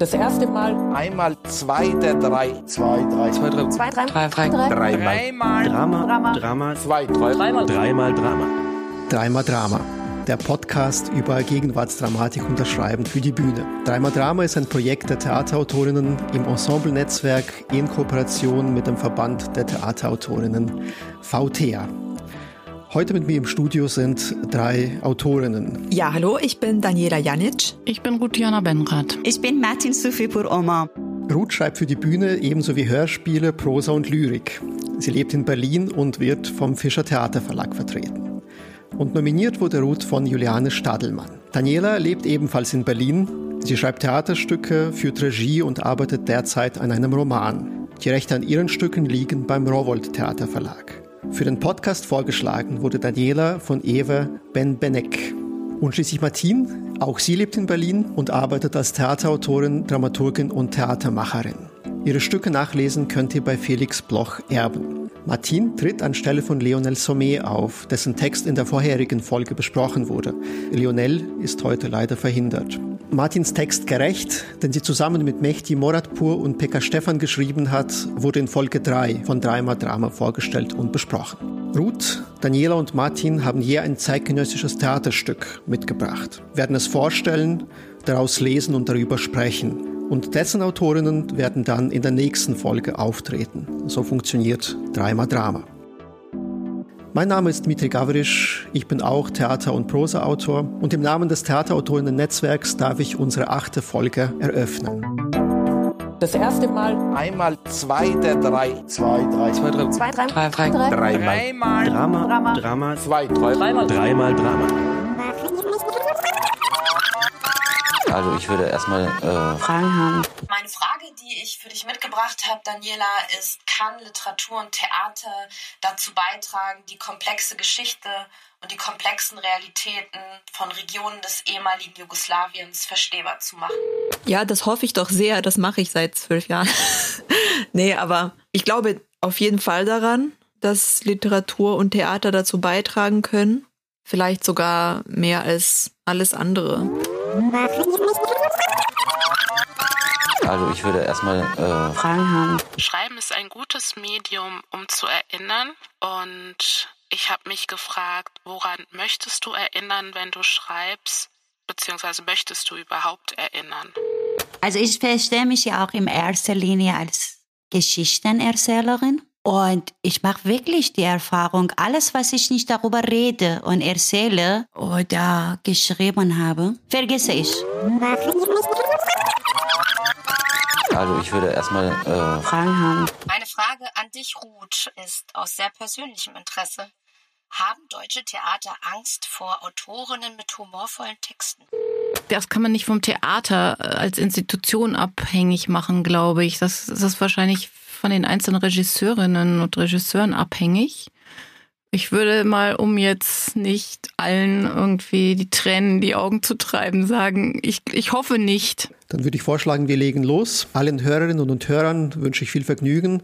Das erste Mal. Einmal zwei der drei. Zwei, drei. Zwei, drei. Zwei, drei. Drei, drei. Dreimal. Dreimal. Drama. Drama. Drama. Zwei, drei. Dreimal. Dreimal Drama. Dreimal Drama. Der Podcast über Gegenwartsdramatik unterschreiben für die Bühne. Dreimal Drama ist ein Projekt der Theaterautorinnen im Ensemble-Netzwerk in Kooperation mit dem Verband der Theaterautorinnen VTEA. Heute mit mir im Studio sind drei Autorinnen. Ja, hallo, ich bin Daniela Janic. Ich bin Rutiana Benrath. Ich bin Martin Sufipur Omar. Ruth schreibt für die Bühne ebenso wie Hörspiele, Prosa und Lyrik. Sie lebt in Berlin und wird vom Fischer Theaterverlag vertreten. Und nominiert wurde Ruth von Juliane Stadelmann. Daniela lebt ebenfalls in Berlin. Sie schreibt Theaterstücke, führt Regie und arbeitet derzeit an einem Roman. Die Rechte an ihren Stücken liegen beim Rowold Theaterverlag. Für den Podcast vorgeschlagen wurde Daniela von Eva Ben-Benek. Und schließlich Martin, auch sie lebt in Berlin und arbeitet als Theaterautorin, Dramaturgin und Theatermacherin. Ihre Stücke nachlesen könnt ihr bei Felix Bloch erben. Martin tritt anstelle von Lionel Sommet auf, dessen Text in der vorherigen Folge besprochen wurde. Lionel ist heute leider verhindert. Martins Text Gerecht, den sie zusammen mit Mehdi Moradpur und Pekka Stefan geschrieben hat, wurde in Folge 3 von Dreimal Drama vorgestellt und besprochen. Ruth, Daniela und Martin haben je ein zeitgenössisches Theaterstück mitgebracht, werden es vorstellen, daraus lesen und darüber sprechen. Und dessen Autorinnen werden dann in der nächsten Folge auftreten. So funktioniert Dreimal Drama. Mein Name ist Dmitri Gavrisch, ich bin auch Theater- und Prosa-Autor und im Namen des Theaterautorinnen-Netzwerks darf ich unsere achte Folge eröffnen. Das erste Mal. Einmal zwei der drei. Zwei, drei. Zwei, drei. Zwei, drei. Drei, drei. Dreimal. Drama. Drama. Drama. Zwei, drei. Dreimal. Dreimal Drama. Also ich würde erstmal äh, Fragen haben. Meine Frage, die ich für dich mitgebracht habe, Daniela, ist, kann Literatur und Theater dazu beitragen, die komplexe Geschichte und die komplexen Realitäten von Regionen des ehemaligen Jugoslawiens verstehbar zu machen? Ja, das hoffe ich doch sehr. Das mache ich seit zwölf Jahren. nee, aber ich glaube auf jeden Fall daran, dass Literatur und Theater dazu beitragen können. Vielleicht sogar mehr als alles andere. Also ich würde erstmal äh, Fragen haben. Schreiben ist ein gutes Medium, um zu erinnern. Und ich habe mich gefragt, woran möchtest du erinnern, wenn du schreibst? Beziehungsweise möchtest du überhaupt erinnern? Also ich verstehe mich ja auch in erster Linie als Geschichtenerzählerin. Und ich mache wirklich die Erfahrung, alles, was ich nicht darüber rede und erzähle oder geschrieben habe, vergesse ich. also ich würde erstmal äh, Fragen haben. Meine Frage an dich, Ruth, ist aus sehr persönlichem Interesse. Haben deutsche Theater Angst vor Autorinnen mit humorvollen Texten? Das kann man nicht vom Theater äh, als Institution abhängig machen, glaube ich. Das, das ist wahrscheinlich von den einzelnen Regisseurinnen und Regisseuren abhängig. Ich würde mal, um jetzt nicht allen irgendwie die Tränen in die Augen zu treiben, sagen, ich, ich hoffe nicht. Dann würde ich vorschlagen, wir legen los. Allen Hörerinnen und Hörern wünsche ich viel Vergnügen.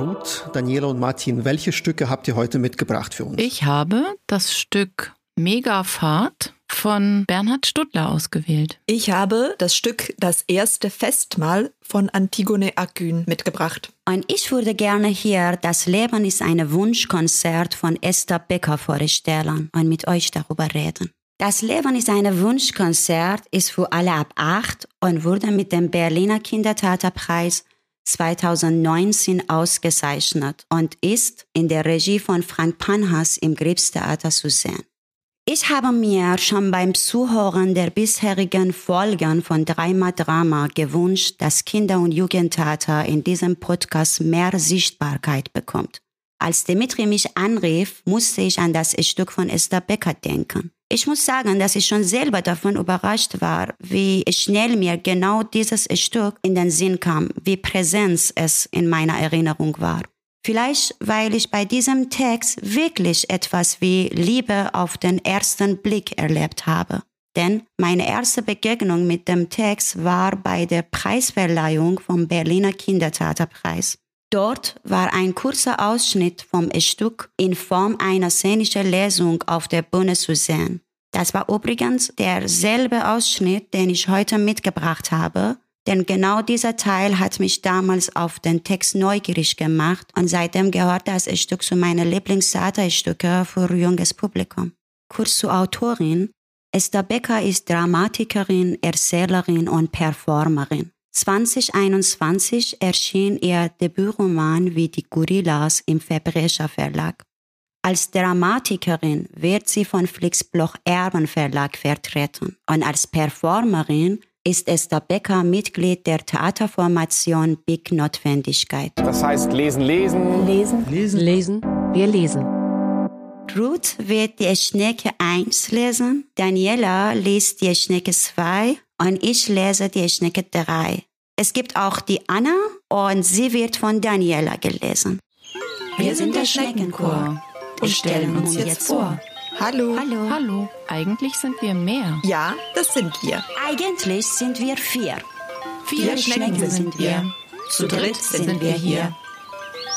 Ruth, Daniela und Martin, welche Stücke habt ihr heute mitgebracht für uns? Ich habe das Stück Megafahrt von Bernhard Stuttler ausgewählt. Ich habe das Stück Das erste Festmahl von Antigone Akün mitgebracht. Und ich würde gerne hier Das Leben ist ein Wunschkonzert von Esther Becker vorstellen und mit euch darüber reden. Das Leben ist ein Wunschkonzert ist für alle ab acht und wurde mit dem Berliner Kindertheaterpreis 2019 ausgezeichnet und ist in der Regie von Frank Panhas im Krebstheater zu sehen. Ich habe mir schon beim Zuhören der bisherigen Folgen von Dreimal Drama gewünscht, dass Kinder- und Jugendtheater in diesem Podcast mehr Sichtbarkeit bekommt. Als Dimitri mich anrief, musste ich an das Stück von Esther Becker denken. Ich muss sagen, dass ich schon selber davon überrascht war, wie schnell mir genau dieses Stück in den Sinn kam, wie präsent es in meiner Erinnerung war. Vielleicht, weil ich bei diesem Text wirklich etwas wie Liebe auf den ersten Blick erlebt habe. Denn meine erste Begegnung mit dem Text war bei der Preisverleihung vom Berliner Kindertheaterpreis. Dort war ein kurzer Ausschnitt vom Stück in Form einer szenischen Lesung auf der Bühne zu sehen. Das war übrigens derselbe Ausschnitt, den ich heute mitgebracht habe, denn genau dieser Teil hat mich damals auf den Text neugierig gemacht und seitdem gehört das Stück zu meinen Lieblingstheaterstücke für junges Publikum. Kurz zur Autorin. Esther Becker ist Dramatikerin, Erzählerin und Performerin. 2021 erschien ihr Debütroman wie die Gorillas im Verbrecher Verlag. Als Dramatikerin wird sie von Flix Bloch Erben Verlag vertreten und als Performerin ist Esther Becker Mitglied der Theaterformation Big Notwendigkeit. Das heißt lesen, lesen. Lesen. Lesen. Lesen. Wir lesen. Ruth wird die Schnecke 1 lesen, Daniela liest die Schnecke 2 und ich lese die Schnecke 3. Es gibt auch die Anna und sie wird von Daniela gelesen. Wir sind der Schneckenchor und stellen uns jetzt vor. Hallo. Hallo. Hallo, eigentlich sind wir mehr. Ja, das sind wir. Eigentlich sind wir vier. Vier Schnecken sind wir. Zu dritt sind wir hier.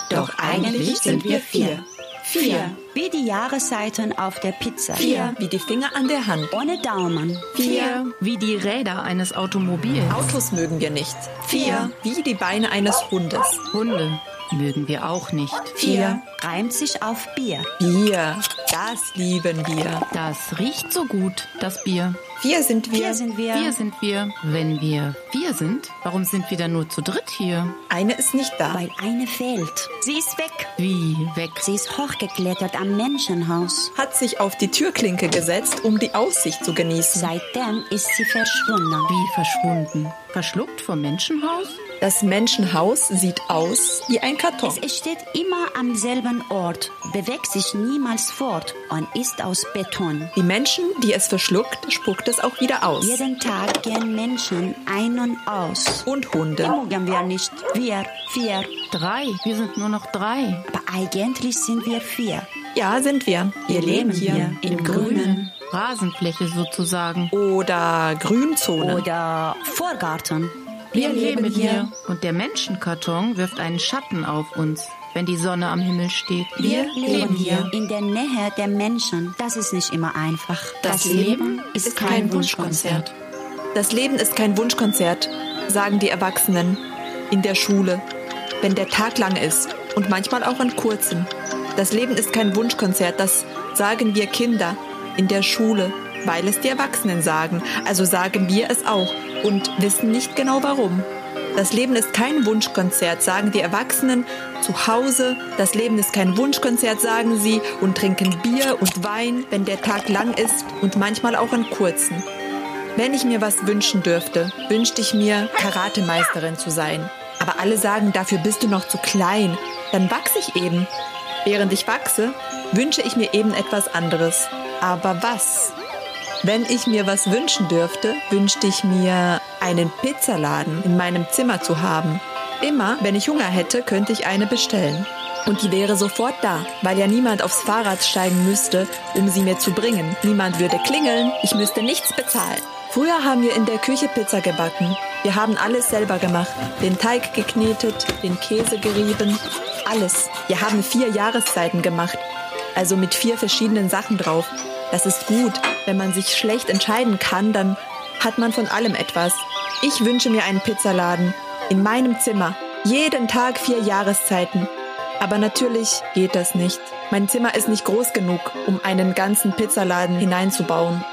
Doch eigentlich sind wir vier. Vier. Wie die Jahreszeiten auf der Pizza. Vier wie die Finger an der Hand. Ohne Daumen. Vier. Wie die Räder eines Automobils. Autos mögen wir nicht. Vier wie die Beine eines Hundes. Hunde mögen wir auch nicht. Vier. Reimt sich auf Bier. Bier. Das lieben wir. Das riecht so gut, das Bier. Vier sind wir. Vier sind wir. Vier sind wir. Wenn wir vier sind, warum sind wir dann nur zu dritt hier? Eine ist nicht da. Weil eine fehlt. Sie ist weg. Wie weg? Sie ist hochgeklettert am Menschenhaus. Hat sich auf die Türklinke gesetzt, um die Aussicht zu genießen. Seitdem ist sie verschwunden. Wie verschwunden? Verschluckt vom Menschenhaus? Das Menschenhaus sieht aus wie ein Karton. Es steht immer am selben Ort, bewegt sich niemals fort und ist aus Beton. Die Menschen, die es verschluckt, spuckt es auch wieder aus. Jeden Tag gehen Menschen ein und aus. Und Die Hunde. mögen wir nicht. Wir, vier. Drei. Wir sind nur noch drei. Aber eigentlich sind wir vier. Ja, sind wir. Wir leben hier im Grünen. Rasenfläche sozusagen. Oder Grünzone. Oder Vorgarten. Wir leben hier. Und der Menschenkarton wirft einen Schatten auf uns, wenn die Sonne am Himmel steht. Wir leben hier in der Nähe der Menschen. Das ist nicht immer einfach. Das Leben ist kein Wunschkonzert. Das Leben ist kein Wunschkonzert, sagen die Erwachsenen in der Schule, wenn der Tag lang ist und manchmal auch an kurzen. Das Leben ist kein Wunschkonzert, das sagen wir Kinder in der Schule, weil es die Erwachsenen sagen. Also sagen wir es auch und wissen nicht genau warum. Das Leben ist kein Wunschkonzert, sagen die Erwachsenen zu Hause. Das Leben ist kein Wunschkonzert, sagen sie und trinken Bier und Wein, wenn der Tag lang ist und manchmal auch an kurzen. Wenn ich mir was wünschen dürfte, wünschte ich mir, Karatemeisterin zu sein. Aber alle sagen, dafür bist du noch zu klein. Dann wachse ich eben. Während ich wachse, wünsche ich mir eben etwas anderes. Aber was? Wenn ich mir was wünschen dürfte, wünschte ich mir, einen Pizzaladen in meinem Zimmer zu haben. Immer, wenn ich Hunger hätte, könnte ich eine bestellen. Und die wäre sofort da, weil ja niemand aufs Fahrrad steigen müsste, um sie mir zu bringen. Niemand würde klingeln, ich müsste nichts bezahlen. Früher haben wir in der Küche Pizza gebacken. Wir haben alles selber gemacht. Den Teig geknetet, den Käse gerieben, alles. Wir haben vier Jahreszeiten gemacht. Also mit vier verschiedenen Sachen drauf. Das ist gut. Wenn man sich schlecht entscheiden kann, dann hat man von allem etwas. Ich wünsche mir einen Pizzaladen. In meinem Zimmer. Jeden Tag vier Jahreszeiten. Aber natürlich geht das nicht. Mein Zimmer ist nicht groß genug, um einen ganzen Pizzaladen hineinzubauen.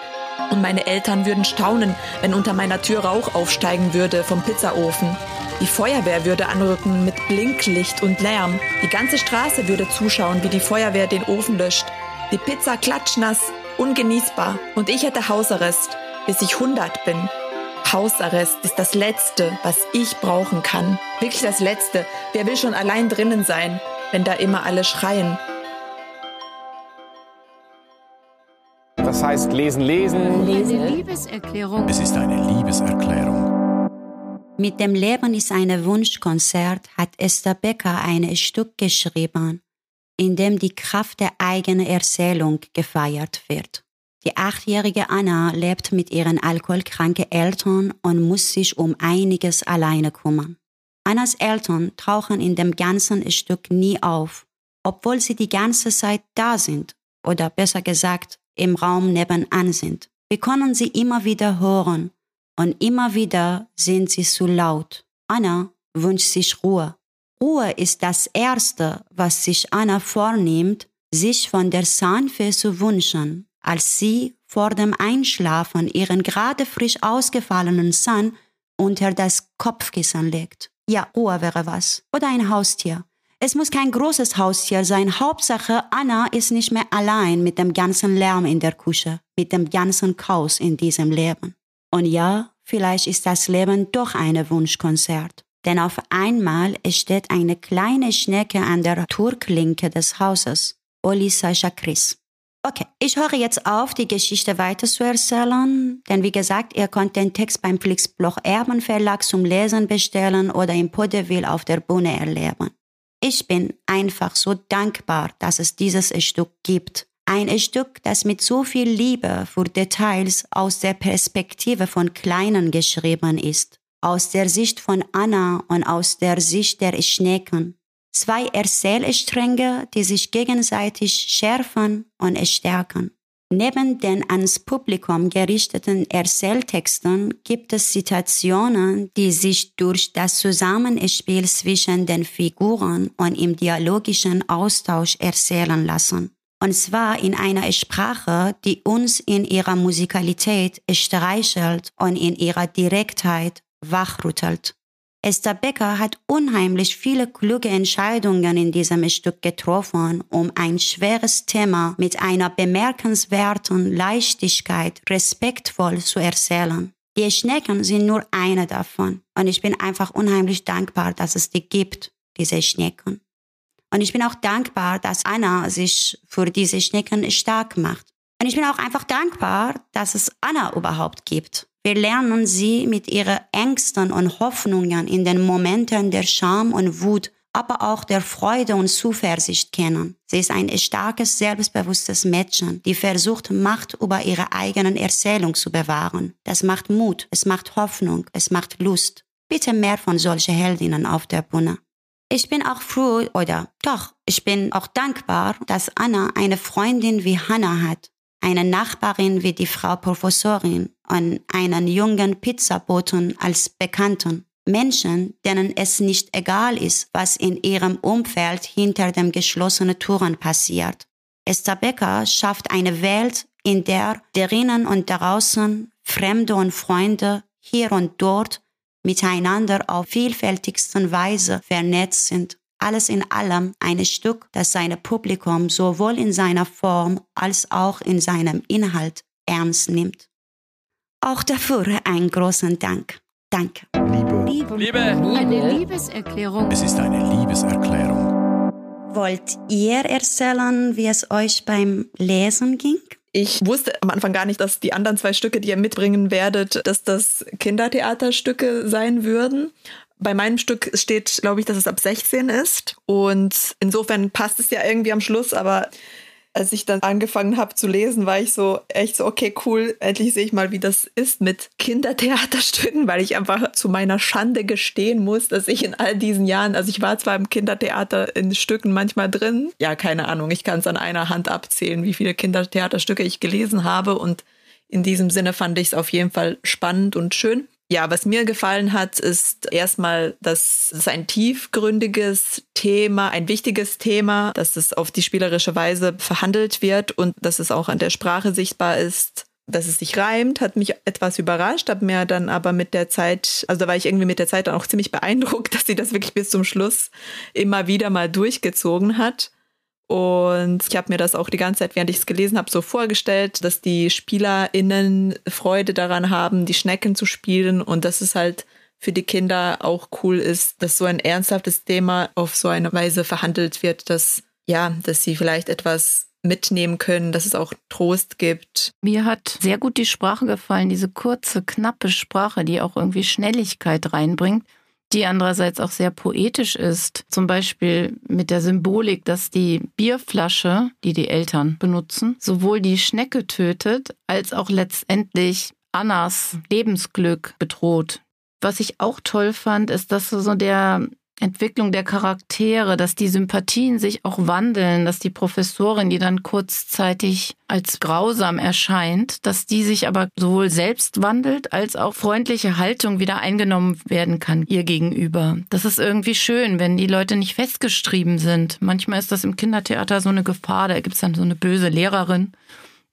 Und meine Eltern würden staunen, wenn unter meiner Tür Rauch aufsteigen würde vom Pizzaofen. Die Feuerwehr würde anrücken mit Blinklicht und Lärm. Die ganze Straße würde zuschauen, wie die Feuerwehr den Ofen löscht. Die Pizza klatschnass, ungenießbar. Und ich hätte Hausarrest, bis ich 100 bin. Hausarrest ist das Letzte, was ich brauchen kann. Wirklich das Letzte. Wer will schon allein drinnen sein, wenn da immer alle schreien? Das heißt lesen, lesen. Lesen. Liebeserklärung. Es ist eine Liebeserklärung. Mit dem Leben ist ein Wunschkonzert hat Esther Becker ein Stück geschrieben, in dem die Kraft der eigenen Erzählung gefeiert wird. Die achtjährige Anna lebt mit ihren alkoholkranken Eltern und muss sich um einiges alleine kümmern. Annas Eltern tauchen in dem ganzen Stück nie auf, obwohl sie die ganze Zeit da sind oder besser gesagt im Raum nebenan sind. Wir können sie immer wieder hören und immer wieder sind sie zu laut. Anna wünscht sich Ruhe. Ruhe ist das Erste, was sich Anna vornimmt, sich von der Zahnfee zu wünschen, als sie vor dem Einschlafen ihren gerade frisch ausgefallenen Zahn unter das Kopfkissen legt. Ja, Ruhe wäre was. Oder ein Haustier. Es muss kein großes Haustier sein. Hauptsache, Anna ist nicht mehr allein mit dem ganzen Lärm in der Küche, mit dem ganzen Chaos in diesem Leben. Und ja, vielleicht ist das Leben doch ein Wunschkonzert. Denn auf einmal steht eine kleine Schnecke an der Turklinke des Hauses. Olisa Chris. Okay, ich höre jetzt auf, die Geschichte weiter zu erzählen, denn wie gesagt, ihr könnt den Text beim Flixbloch Erben Verlag zum Lesen bestellen oder im Podeville auf der Bühne erleben. Ich bin einfach so dankbar, dass es dieses Stück gibt. Ein Stück, das mit so viel Liebe für Details aus der Perspektive von Kleinen geschrieben ist, aus der Sicht von Anna und aus der Sicht der Schnecken. Zwei Erzählstränge, die sich gegenseitig schärfen und stärken. Neben den ans Publikum gerichteten Erzähltexten gibt es Situationen, die sich durch das Zusammenspiel zwischen den Figuren und im dialogischen Austausch erzählen lassen. Und zwar in einer Sprache, die uns in ihrer Musikalität streichelt und in ihrer Direktheit wachrüttelt. Esther Becker hat unheimlich viele kluge Entscheidungen in diesem Stück getroffen, um ein schweres Thema mit einer bemerkenswerten Leichtigkeit respektvoll zu erzählen. Die Schnecken sind nur eine davon. Und ich bin einfach unheimlich dankbar, dass es die gibt, diese Schnecken. Und ich bin auch dankbar, dass Anna sich für diese Schnecken stark macht. Und ich bin auch einfach dankbar, dass es Anna überhaupt gibt. Wir lernen sie mit ihren Ängsten und Hoffnungen in den Momenten der Scham und Wut, aber auch der Freude und Zuversicht kennen. Sie ist ein starkes, selbstbewusstes Mädchen, die versucht, Macht über ihre eigenen Erzählung zu bewahren. Das macht Mut, es macht Hoffnung, es macht Lust. Bitte mehr von solchen Heldinnen auf der Bühne. Ich bin auch froh, oder doch, ich bin auch dankbar, dass Anna eine Freundin wie Hannah hat, eine Nachbarin wie die Frau Professorin und einen jungen Pizzaboten als Bekannten. Menschen, denen es nicht egal ist, was in ihrem Umfeld hinter den geschlossenen Türen passiert. Esther Becker schafft eine Welt, in der drinnen und draußen Fremde und Freunde hier und dort miteinander auf vielfältigsten Weise vernetzt sind alles in allem ein Stück, das sein Publikum sowohl in seiner Form als auch in seinem Inhalt ernst nimmt. Auch dafür einen großen Dank. Danke. Liebe. Liebe. Liebe. Eine Liebeserklärung. Es ist eine Liebeserklärung. Wollt ihr erzählen, wie es euch beim Lesen ging? Ich wusste am Anfang gar nicht, dass die anderen zwei Stücke, die ihr mitbringen werdet, dass das Kindertheaterstücke sein würden. Bei meinem Stück steht, glaube ich, dass es ab 16 ist. Und insofern passt es ja irgendwie am Schluss, aber als ich dann angefangen habe zu lesen, war ich so echt so, okay, cool, endlich sehe ich mal, wie das ist mit Kindertheaterstücken, weil ich einfach zu meiner Schande gestehen muss, dass ich in all diesen Jahren, also ich war zwar im Kindertheater in Stücken manchmal drin, ja, keine Ahnung, ich kann es an einer Hand abzählen, wie viele Kindertheaterstücke ich gelesen habe und in diesem Sinne fand ich es auf jeden Fall spannend und schön. Ja, was mir gefallen hat, ist erstmal, dass es ein tiefgründiges Thema, ein wichtiges Thema, dass es auf die spielerische Weise verhandelt wird und dass es auch an der Sprache sichtbar ist. Dass es sich reimt, hat mich etwas überrascht, habe mir dann aber mit der Zeit, also da war ich irgendwie mit der Zeit dann auch ziemlich beeindruckt, dass sie das wirklich bis zum Schluss immer wieder mal durchgezogen hat. Und ich habe mir das auch die ganze Zeit, während ich es gelesen habe, so vorgestellt, dass die SpielerInnen Freude daran haben, die Schnecken zu spielen und dass es halt für die Kinder auch cool ist, dass so ein ernsthaftes Thema auf so eine Weise verhandelt wird, dass ja, dass sie vielleicht etwas mitnehmen können, dass es auch Trost gibt. Mir hat sehr gut die Sprache gefallen, diese kurze, knappe Sprache, die auch irgendwie Schnelligkeit reinbringt die andererseits auch sehr poetisch ist. Zum Beispiel mit der Symbolik, dass die Bierflasche, die die Eltern benutzen, sowohl die Schnecke tötet, als auch letztendlich Annas Lebensglück bedroht. Was ich auch toll fand, ist, dass so der Entwicklung der Charaktere, dass die Sympathien sich auch wandeln, dass die Professorin, die dann kurzzeitig als grausam erscheint, dass die sich aber sowohl selbst wandelt, als auch freundliche Haltung wieder eingenommen werden kann ihr gegenüber. Das ist irgendwie schön, wenn die Leute nicht festgeschrieben sind. Manchmal ist das im Kindertheater so eine Gefahr, da gibt's dann so eine böse Lehrerin.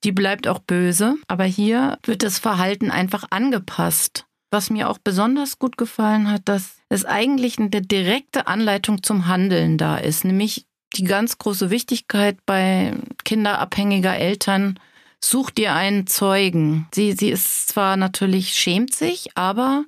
Die bleibt auch böse, aber hier wird das Verhalten einfach angepasst. Was mir auch besonders gut gefallen hat, dass es eigentlich eine direkte Anleitung zum Handeln da ist, nämlich die ganz große Wichtigkeit bei kinderabhängiger Eltern, such dir einen Zeugen. Sie, sie ist zwar natürlich, schämt sich, aber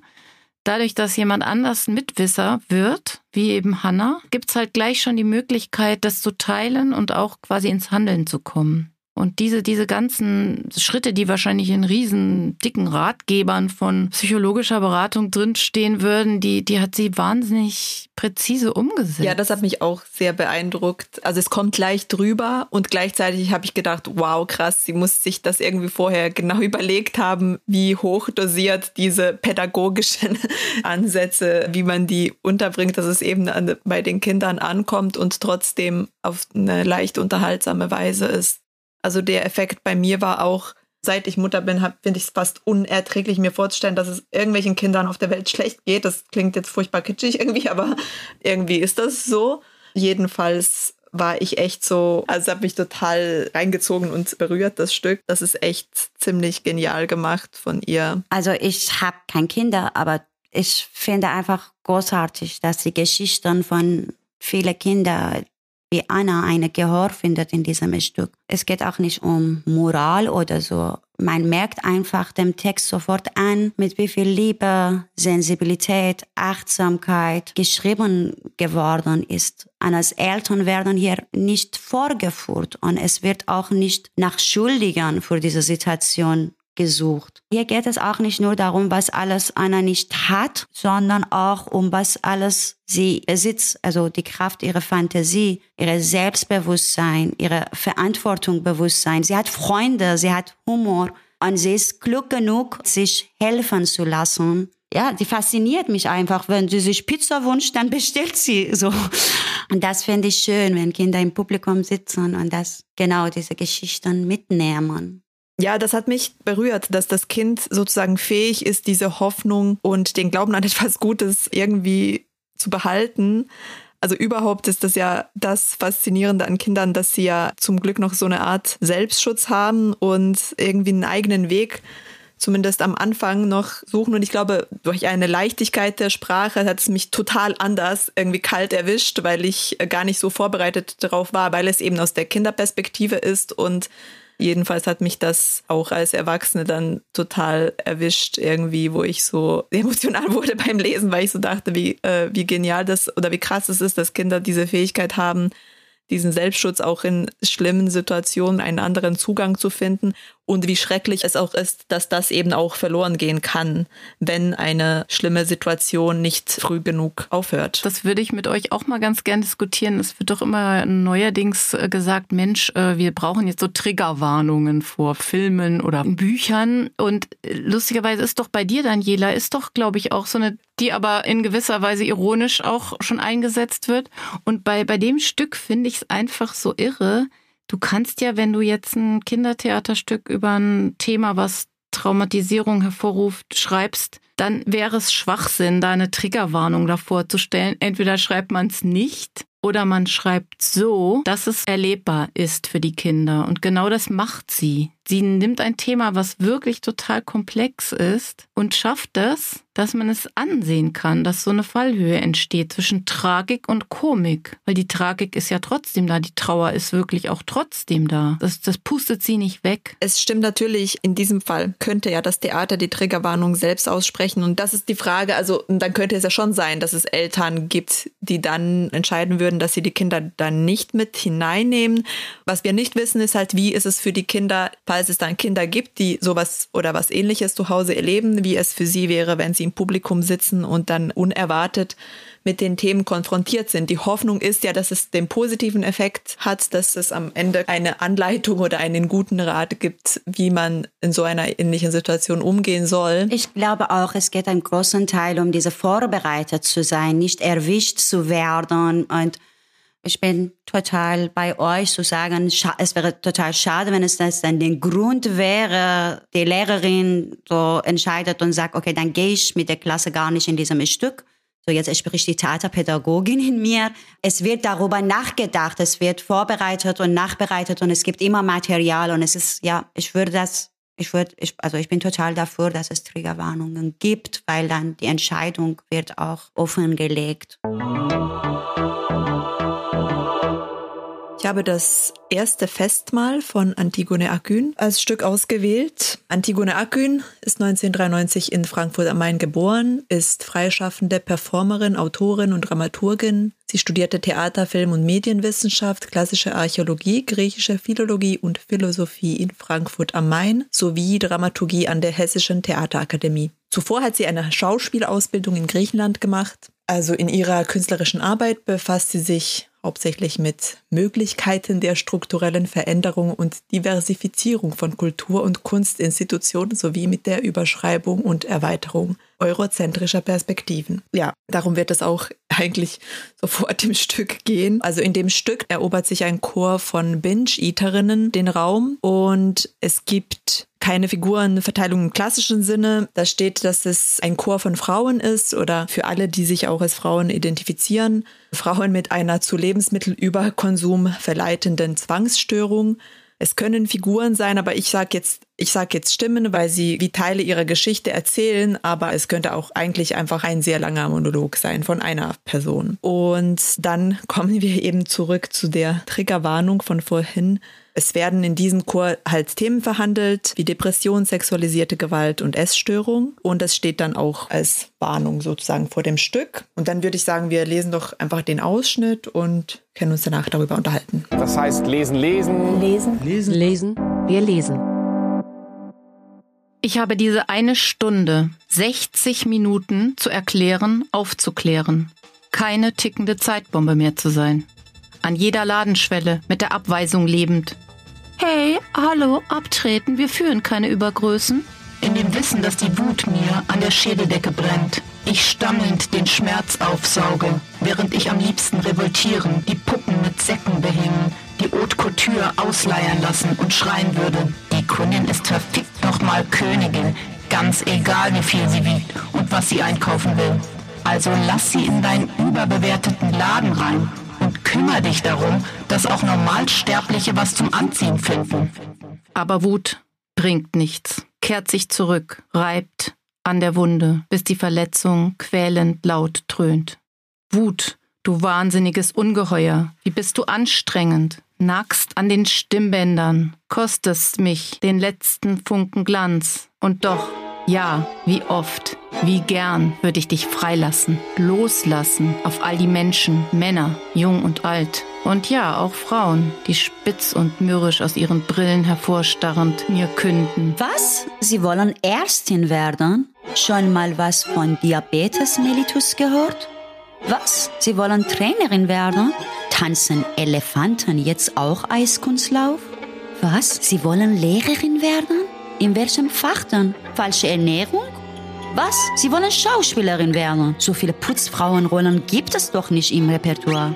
dadurch, dass jemand anders Mitwisser wird, wie eben Hannah, gibt's halt gleich schon die Möglichkeit, das zu teilen und auch quasi ins Handeln zu kommen. Und diese, diese ganzen Schritte, die wahrscheinlich in riesen dicken Ratgebern von psychologischer Beratung drinstehen würden, die, die hat sie wahnsinnig präzise umgesetzt. Ja, das hat mich auch sehr beeindruckt. Also es kommt leicht drüber und gleichzeitig habe ich gedacht, wow, krass, sie muss sich das irgendwie vorher genau überlegt haben, wie hoch dosiert diese pädagogischen Ansätze, wie man die unterbringt, dass es eben bei den Kindern ankommt und trotzdem auf eine leicht unterhaltsame Weise ist. Also der Effekt bei mir war auch, seit ich Mutter bin, finde ich es fast unerträglich, mir vorzustellen, dass es irgendwelchen Kindern auf der Welt schlecht geht. Das klingt jetzt furchtbar kitschig irgendwie, aber irgendwie ist das so. Jedenfalls war ich echt so, also habe mich total reingezogen und berührt, das Stück. Das ist echt ziemlich genial gemacht von ihr. Also ich habe kein Kinder, aber ich finde einfach großartig, dass die Geschichten von vielen Kindern wie Anna eine Gehör findet in diesem Stück. Es geht auch nicht um Moral oder so. Man merkt einfach dem Text sofort an, mit wie viel Liebe, Sensibilität, Achtsamkeit geschrieben geworden ist. Und als Eltern werden hier nicht vorgeführt und es wird auch nicht nach Schuldigen für diese Situation gesucht. Hier geht es auch nicht nur darum, was alles Anna nicht hat, sondern auch um was alles sie besitzt, also die Kraft ihrer Fantasie, ihre Selbstbewusstsein, ihre Verantwortung, Bewusstsein. Sie hat Freunde, sie hat Humor und sie ist klug genug, sich helfen zu lassen. Ja, die fasziniert mich einfach. Wenn sie sich Pizza wünscht, dann bestellt sie so. Und das finde ich schön, wenn Kinder im Publikum sitzen und das genau diese Geschichten mitnehmen. Ja, das hat mich berührt, dass das Kind sozusagen fähig ist, diese Hoffnung und den Glauben an etwas Gutes irgendwie zu behalten. Also überhaupt ist das ja das Faszinierende an Kindern, dass sie ja zum Glück noch so eine Art Selbstschutz haben und irgendwie einen eigenen Weg zumindest am Anfang noch suchen. Und ich glaube, durch eine Leichtigkeit der Sprache hat es mich total anders irgendwie kalt erwischt, weil ich gar nicht so vorbereitet darauf war, weil es eben aus der Kinderperspektive ist und Jedenfalls hat mich das auch als Erwachsene dann total erwischt, irgendwie, wo ich so emotional wurde beim Lesen, weil ich so dachte, wie, äh, wie genial das oder wie krass es ist, dass Kinder diese Fähigkeit haben, diesen Selbstschutz auch in schlimmen Situationen einen anderen Zugang zu finden und wie schrecklich es auch ist, dass das eben auch verloren gehen kann, wenn eine schlimme Situation nicht früh genug aufhört. Das würde ich mit euch auch mal ganz gern diskutieren. Es wird doch immer neuerdings äh, gesagt, Mensch, äh, wir brauchen jetzt so Triggerwarnungen vor Filmen oder Büchern. Und äh, lustigerweise ist doch bei dir, Daniela, ist doch, glaube ich, auch so eine, die aber in gewisser Weise ironisch auch schon eingesetzt wird. Und bei, bei dem Stück finde ich es einfach so irre, Du kannst ja, wenn du jetzt ein Kindertheaterstück über ein Thema, was Traumatisierung hervorruft, schreibst, dann wäre es Schwachsinn, da eine Triggerwarnung davor zu stellen. Entweder schreibt man es nicht oder man schreibt so, dass es erlebbar ist für die Kinder. Und genau das macht sie. Sie nimmt ein Thema, was wirklich total komplex ist und schafft es, dass man es ansehen kann, dass so eine Fallhöhe entsteht zwischen Tragik und Komik. Weil die Tragik ist ja trotzdem da, die Trauer ist wirklich auch trotzdem da. Das, das pustet sie nicht weg. Es stimmt natürlich, in diesem Fall könnte ja das Theater die Triggerwarnung selbst aussprechen. Und das ist die Frage, also dann könnte es ja schon sein, dass es Eltern gibt, die dann entscheiden würden, dass sie die Kinder dann nicht mit hineinnehmen. Was wir nicht wissen, ist halt, wie ist es für die Kinder, falls falls es dann Kinder gibt, die sowas oder was ähnliches zu Hause erleben, wie es für sie wäre, wenn sie im Publikum sitzen und dann unerwartet mit den Themen konfrontiert sind. Die Hoffnung ist ja, dass es den positiven Effekt hat, dass es am Ende eine Anleitung oder einen guten Rat gibt, wie man in so einer ähnlichen Situation umgehen soll. Ich glaube auch, es geht einen großen Teil um diese vorbereitet zu sein, nicht erwischt zu werden und ich bin total bei euch zu sagen, es wäre total schade, wenn es das dann den Grund wäre, die Lehrerin so entscheidet und sagt, okay, dann gehe ich mit der Klasse gar nicht in diesem Stück. So, jetzt spricht die Theaterpädagogin in mir. Es wird darüber nachgedacht, es wird vorbereitet und nachbereitet und es gibt immer Material und es ist, ja, ich würde das, ich würde, ich, also ich bin total dafür, dass es Triggerwarnungen gibt, weil dann die Entscheidung wird auch offengelegt. Ich habe das erste Festmahl von Antigone Akün als Stück ausgewählt. Antigone Akün ist 1993 in Frankfurt am Main geboren, ist freischaffende Performerin, Autorin und Dramaturgin. Sie studierte Theater, Film und Medienwissenschaft, klassische Archäologie, griechische Philologie und Philosophie in Frankfurt am Main sowie Dramaturgie an der Hessischen Theaterakademie. Zuvor hat sie eine Schauspielausbildung in Griechenland gemacht. Also in ihrer künstlerischen Arbeit befasst sie sich hauptsächlich mit Möglichkeiten der strukturellen Veränderung und Diversifizierung von Kultur- und Kunstinstitutionen sowie mit der Überschreibung und Erweiterung eurozentrischer Perspektiven. Ja, darum wird es auch eigentlich sofort im Stück gehen. Also in dem Stück erobert sich ein Chor von Binge-Eaterinnen den Raum und es gibt keine Figurenverteilung im klassischen Sinne. Da steht, dass es ein Chor von Frauen ist oder für alle, die sich auch als Frauen identifizieren. Frauen mit einer zu Lebensmittelüberkonsum verleitenden Zwangsstörung. Es können Figuren sein, aber ich sage jetzt, ich sag jetzt Stimmen, weil sie wie Teile ihrer Geschichte erzählen, aber es könnte auch eigentlich einfach ein sehr langer Monolog sein von einer Person. Und dann kommen wir eben zurück zu der Triggerwarnung von vorhin. Es werden in diesem Chor halt Themen verhandelt, wie Depression, sexualisierte Gewalt und Essstörung. Und das steht dann auch als Warnung sozusagen vor dem Stück. Und dann würde ich sagen, wir lesen doch einfach den Ausschnitt und können uns danach darüber unterhalten. Das heißt lesen, lesen. Lesen, lesen, lesen. Wir lesen. Ich habe diese eine Stunde, 60 Minuten zu erklären, aufzuklären. Keine tickende Zeitbombe mehr zu sein. An jeder Ladenschwelle mit der Abweisung lebend, Hey, hallo, abtreten, wir führen keine Übergrößen. In dem Wissen, dass die Wut mir an der Schädeldecke brennt. Ich stammelnd den Schmerz aufsauge, während ich am liebsten revoltieren, die Puppen mit Säcken behängen, die Haute Couture ausleiern lassen und schreien würde. Die Kundin ist verfickt nochmal Königin, ganz egal wie viel sie wiegt und was sie einkaufen will. Also lass sie in deinen überbewerteten Laden rein kümmere dich darum, dass auch Normalsterbliche was zum Anziehen finden. Aber Wut bringt nichts, kehrt sich zurück, reibt an der Wunde, bis die Verletzung quälend laut dröhnt. Wut, du wahnsinniges Ungeheuer, wie bist du anstrengend, nackst an den Stimmbändern, kostest mich den letzten Funken Glanz, und doch ja, wie oft, wie gern würde ich dich freilassen, loslassen auf all die Menschen, Männer, jung und alt. Und ja, auch Frauen, die spitz und mürrisch aus ihren Brillen hervorstarrend mir künden. Was? Sie wollen Ärztin werden? Schon mal was von Diabetes mellitus gehört? Was? Sie wollen Trainerin werden? Tanzen Elefanten jetzt auch Eiskunstlauf? Was? Sie wollen Lehrerin werden? In welchem Fach dann? Falsche Ernährung? Was? Sie wollen Schauspielerin werden? So viele Putzfrauenrollen gibt es doch nicht im Repertoire.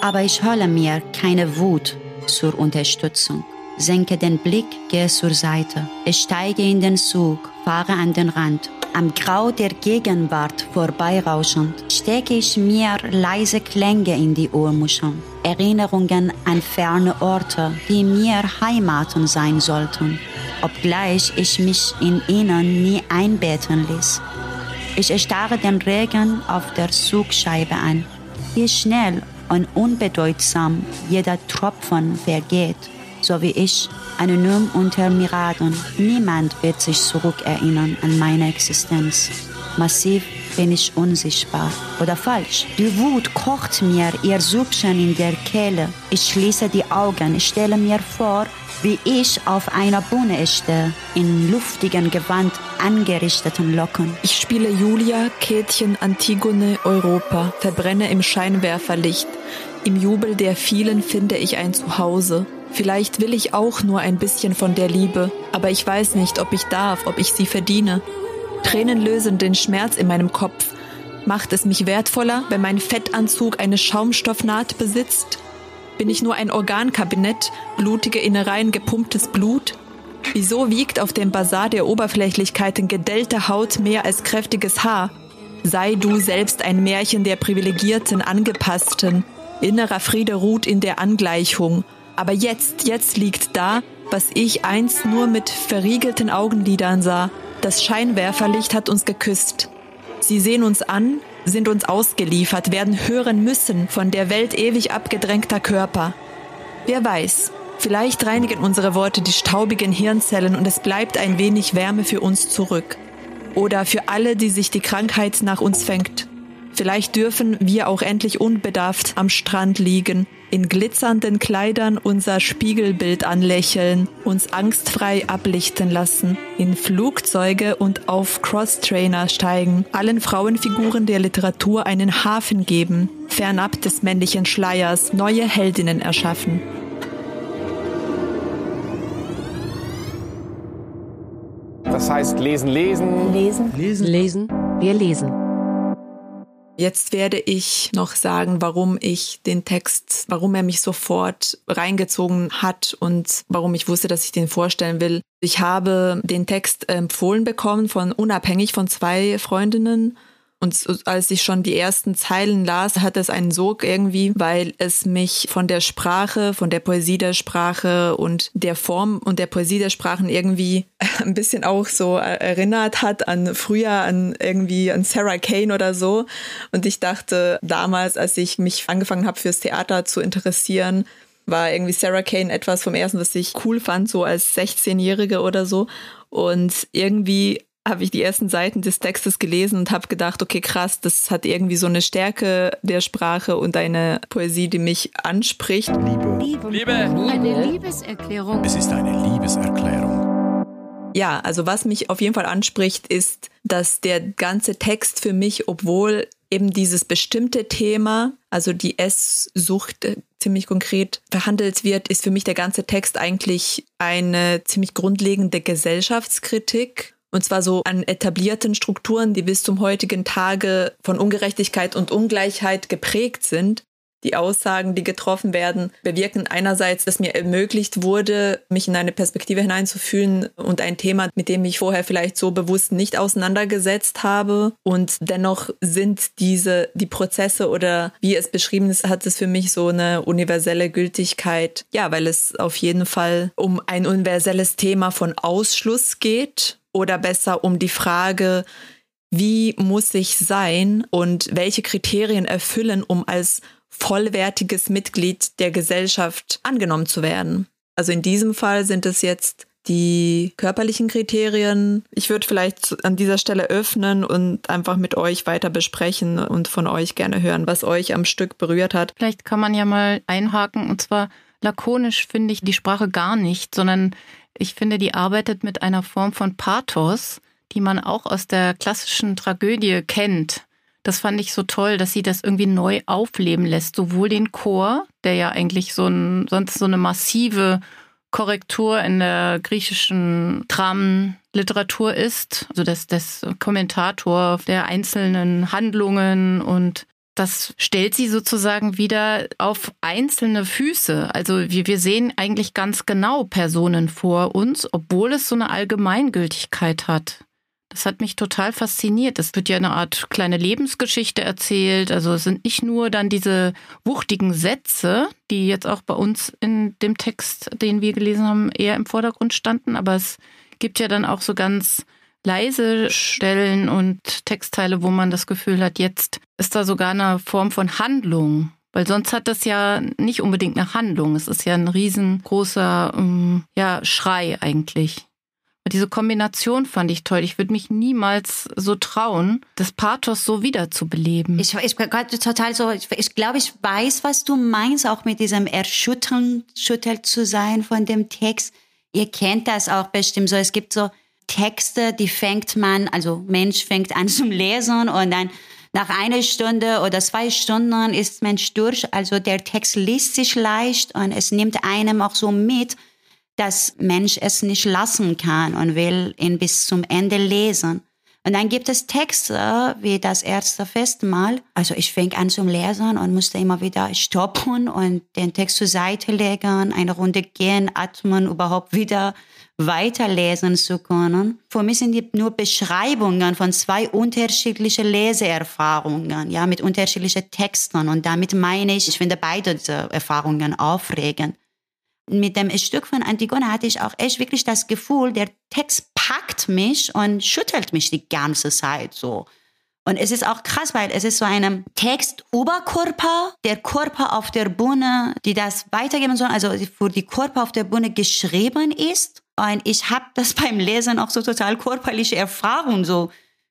Aber ich hole mir keine Wut zur Unterstützung. Senke den Blick, gehe zur Seite. Ich steige in den Zug, fahre an den Rand. Am Grau der Gegenwart vorbeirauschend stecke ich mir leise Klänge in die Ohrmuscheln. Erinnerungen an ferne Orte, die mir Heimaten sein sollten obgleich ich mich in ihnen nie einbetten ließ. Ich starre den Regen auf der Zugscheibe an, wie schnell und unbedeutsam jeder Tropfen vergeht, so wie ich, anonym unter Miraden. Niemand wird sich zurückerinnern an meine Existenz. Massiv bin ich unsichtbar. Oder falsch. Die Wut kocht mir ihr Süppchen in der Kehle. Ich schließe die Augen. Ich stelle mir vor, wie ich auf einer Bühne stehe, in luftigen Gewand angerichteten Locken. Ich spiele Julia, Käthchen, Antigone, Europa, verbrenne im Scheinwerferlicht. Im Jubel der vielen finde ich ein Zuhause. Vielleicht will ich auch nur ein bisschen von der Liebe, aber ich weiß nicht, ob ich darf, ob ich sie verdiene. Tränen lösen den Schmerz in meinem Kopf. Macht es mich wertvoller, wenn mein Fettanzug eine Schaumstoffnaht besitzt? Bin ich nur ein Organkabinett, blutige Innereien, gepumptes Blut? Wieso wiegt auf dem Bazar der Oberflächlichkeiten gedellte Haut mehr als kräftiges Haar? Sei du selbst ein Märchen der privilegierten, angepassten. Innerer Friede ruht in der Angleichung. Aber jetzt, jetzt liegt da, was ich einst nur mit verriegelten Augenlidern sah. Das Scheinwerferlicht hat uns geküsst. Sie sehen uns an, sind uns ausgeliefert, werden hören müssen von der Welt ewig abgedrängter Körper. Wer weiß, vielleicht reinigen unsere Worte die staubigen Hirnzellen und es bleibt ein wenig Wärme für uns zurück. Oder für alle, die sich die Krankheit nach uns fängt. Vielleicht dürfen wir auch endlich unbedarft am Strand liegen, in glitzernden Kleidern unser Spiegelbild anlächeln, uns angstfrei ablichten lassen, in Flugzeuge und auf Crosstrainer steigen, allen Frauenfiguren der Literatur einen Hafen geben, fernab des männlichen Schleiers neue Heldinnen erschaffen. Das heißt lesen, lesen. Lesen, lesen, lesen. Wir lesen. Jetzt werde ich noch sagen, warum ich den Text, warum er mich sofort reingezogen hat und warum ich wusste, dass ich den vorstellen will. Ich habe den Text empfohlen bekommen von unabhängig von zwei Freundinnen und als ich schon die ersten Zeilen las, hat es einen Sog irgendwie, weil es mich von der Sprache, von der Poesie der Sprache und der Form und der Poesie der Sprachen irgendwie ein bisschen auch so erinnert hat an früher, an irgendwie an Sarah Kane oder so. Und ich dachte damals, als ich mich angefangen habe fürs Theater zu interessieren, war irgendwie Sarah Kane etwas vom ersten, was ich cool fand, so als 16-Jährige oder so. Und irgendwie habe ich die ersten Seiten des Textes gelesen und habe gedacht, okay, krass, das hat irgendwie so eine Stärke der Sprache und eine Poesie, die mich anspricht. Liebe. Liebe. Liebe. Eine Liebeserklärung. Es ist eine Liebeserklärung. Ja, also was mich auf jeden Fall anspricht, ist, dass der ganze Text für mich, obwohl eben dieses bestimmte Thema, also die Esssucht ziemlich konkret verhandelt wird, ist für mich der ganze Text eigentlich eine ziemlich grundlegende Gesellschaftskritik und zwar so an etablierten Strukturen, die bis zum heutigen Tage von Ungerechtigkeit und Ungleichheit geprägt sind. Die Aussagen, die getroffen werden, bewirken einerseits, dass mir ermöglicht wurde, mich in eine Perspektive hineinzufühlen und ein Thema, mit dem ich vorher vielleicht so bewusst nicht auseinandergesetzt habe. Und dennoch sind diese, die Prozesse oder wie es beschrieben ist, hat es für mich so eine universelle Gültigkeit. Ja, weil es auf jeden Fall um ein universelles Thema von Ausschluss geht oder besser um die Frage, wie muss ich sein und welche Kriterien erfüllen, um als vollwertiges Mitglied der Gesellschaft angenommen zu werden. Also in diesem Fall sind es jetzt die körperlichen Kriterien. Ich würde vielleicht an dieser Stelle öffnen und einfach mit euch weiter besprechen und von euch gerne hören, was euch am Stück berührt hat. Vielleicht kann man ja mal einhaken und zwar lakonisch finde ich die Sprache gar nicht, sondern ich finde, die arbeitet mit einer Form von Pathos, die man auch aus der klassischen Tragödie kennt. Das fand ich so toll, dass sie das irgendwie neu aufleben lässt. Sowohl den Chor, der ja eigentlich so ein, sonst so eine massive Korrektur in der griechischen Dramenliteratur ist, also das, das Kommentator der einzelnen Handlungen und das stellt sie sozusagen wieder auf einzelne Füße. Also wir, wir sehen eigentlich ganz genau Personen vor uns, obwohl es so eine Allgemeingültigkeit hat. Das hat mich total fasziniert. Es wird ja eine Art kleine Lebensgeschichte erzählt. Also es sind nicht nur dann diese wuchtigen Sätze, die jetzt auch bei uns in dem Text, den wir gelesen haben, eher im Vordergrund standen, aber es gibt ja dann auch so ganz leise Stellen und Textteile, wo man das Gefühl hat, jetzt ist da sogar eine Form von Handlung. Weil sonst hat das ja nicht unbedingt eine Handlung. Es ist ja ein riesengroßer ähm, ja, Schrei eigentlich. Diese Kombination fand ich toll. Ich würde mich niemals so trauen, das Pathos so wiederzubeleben. Ich, ich total so, ich, ich glaube, ich weiß, was du meinst, auch mit diesem Erschüttern, schüttelt zu sein von dem Text. Ihr kennt das auch bestimmt so. Es gibt so Texte, die fängt man, also Mensch fängt an zum Lesen und dann nach einer Stunde oder zwei Stunden ist Mensch durch. Also der Text liest sich leicht und es nimmt einem auch so mit dass Mensch es nicht lassen kann und will ihn bis zum Ende lesen. Und dann gibt es Texte wie das erste Festmahl. Also ich fing an zum Lesen und musste immer wieder stoppen und den Text zur Seite legen, eine Runde gehen, atmen, überhaupt wieder weiterlesen zu können. Für mich sind die nur Beschreibungen von zwei unterschiedlichen Leseerfahrungen, ja, mit unterschiedlichen Texten. Und damit meine ich, ich finde beide Erfahrungen aufregend mit dem Stück von Antigone hatte ich auch echt wirklich das Gefühl, der Text packt mich und schüttelt mich die ganze Zeit so. Und es ist auch krass, weil es ist so ein Text über Körper, der Körper auf der Bühne, die das weitergeben soll, also für die Körper auf der Bühne geschrieben ist. Und ich habe das beim Lesen auch so total körperliche Erfahrungen so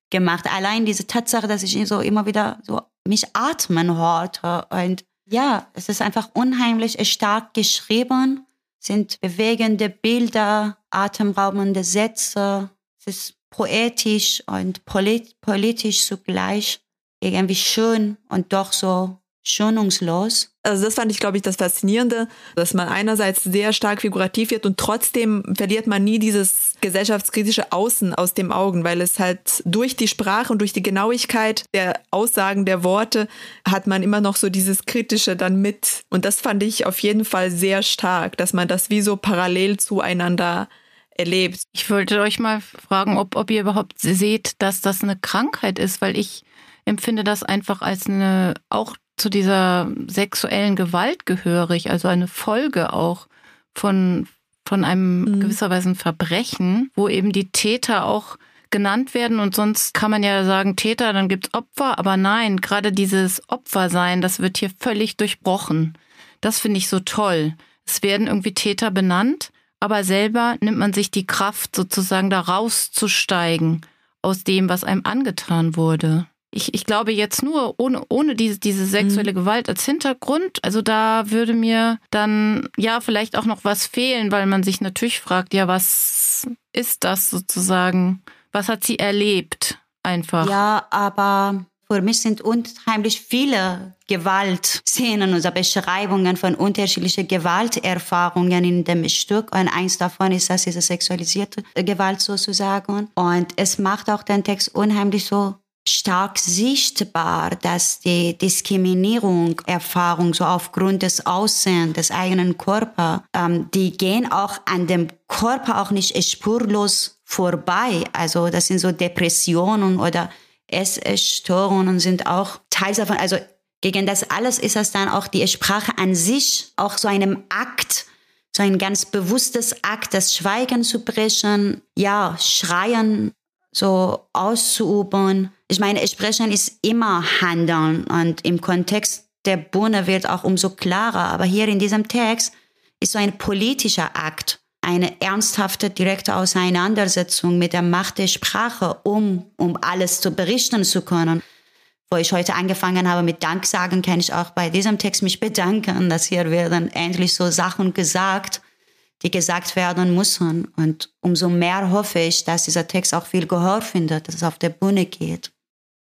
gemacht. Allein diese Tatsache, dass ich so immer wieder so mich atmen hörte und ja, es ist einfach unheimlich stark geschrieben, sind bewegende Bilder, atemraubende Sätze, es ist poetisch und polit politisch zugleich, irgendwie schön und doch so schonungslos. Also das fand ich, glaube ich, das Faszinierende, dass man einerseits sehr stark figurativ wird und trotzdem verliert man nie dieses gesellschaftskritische Außen aus dem Augen, weil es halt durch die Sprache und durch die Genauigkeit der Aussagen der Worte hat man immer noch so dieses Kritische dann mit. Und das fand ich auf jeden Fall sehr stark, dass man das wie so parallel zueinander erlebt. Ich wollte euch mal fragen, ob, ob ihr überhaupt seht, dass das eine Krankheit ist, weil ich empfinde das einfach als eine auch zu dieser sexuellen Gewalt gehörig, also eine Folge auch von, von einem mhm. gewisserweise Verbrechen, wo eben die Täter auch genannt werden und sonst kann man ja sagen Täter, dann gibt's Opfer, aber nein, gerade dieses Opfersein, das wird hier völlig durchbrochen. Das finde ich so toll. Es werden irgendwie Täter benannt, aber selber nimmt man sich die Kraft sozusagen da rauszusteigen aus dem, was einem angetan wurde ich, ich glaube jetzt nur ohne, ohne diese, diese sexuelle mhm. Gewalt als Hintergrund, also da würde mir dann ja vielleicht auch noch was fehlen, weil man sich natürlich fragt, ja, was ist das sozusagen? Was hat sie erlebt einfach? Ja, aber für mich sind unheimlich viele Gewaltszenen oder Beschreibungen von unterschiedlichen Gewalterfahrungen in dem Stück. Und eins davon ist das diese sexualisierte Gewalt sozusagen. Und es macht auch den Text unheimlich so stark sichtbar, dass die Diskriminierung, Erfahrung so aufgrund des Aussehens des eigenen Körpers, ähm, die gehen auch an dem Körper auch nicht spurlos vorbei. Also das sind so Depressionen oder Essstörungen sind auch Teil davon. Also gegen das alles ist das dann auch die Sprache an sich, auch so einem Akt, so ein ganz bewusstes Akt, das Schweigen zu brechen, ja, schreien, so auszuüben. Ich meine, Sprechen ist immer Handeln und im Kontext der Bühne wird auch umso klarer. Aber hier in diesem Text ist so ein politischer Akt, eine ernsthafte, direkte Auseinandersetzung mit der Macht der Sprache, um, um alles zu berichten zu können. Wo ich heute angefangen habe mit Dank sagen, kann ich auch bei diesem Text mich bedanken, dass hier werden endlich so Sachen gesagt, die gesagt werden müssen. Und umso mehr hoffe ich, dass dieser Text auch viel Gehör findet, dass es auf der Bühne geht.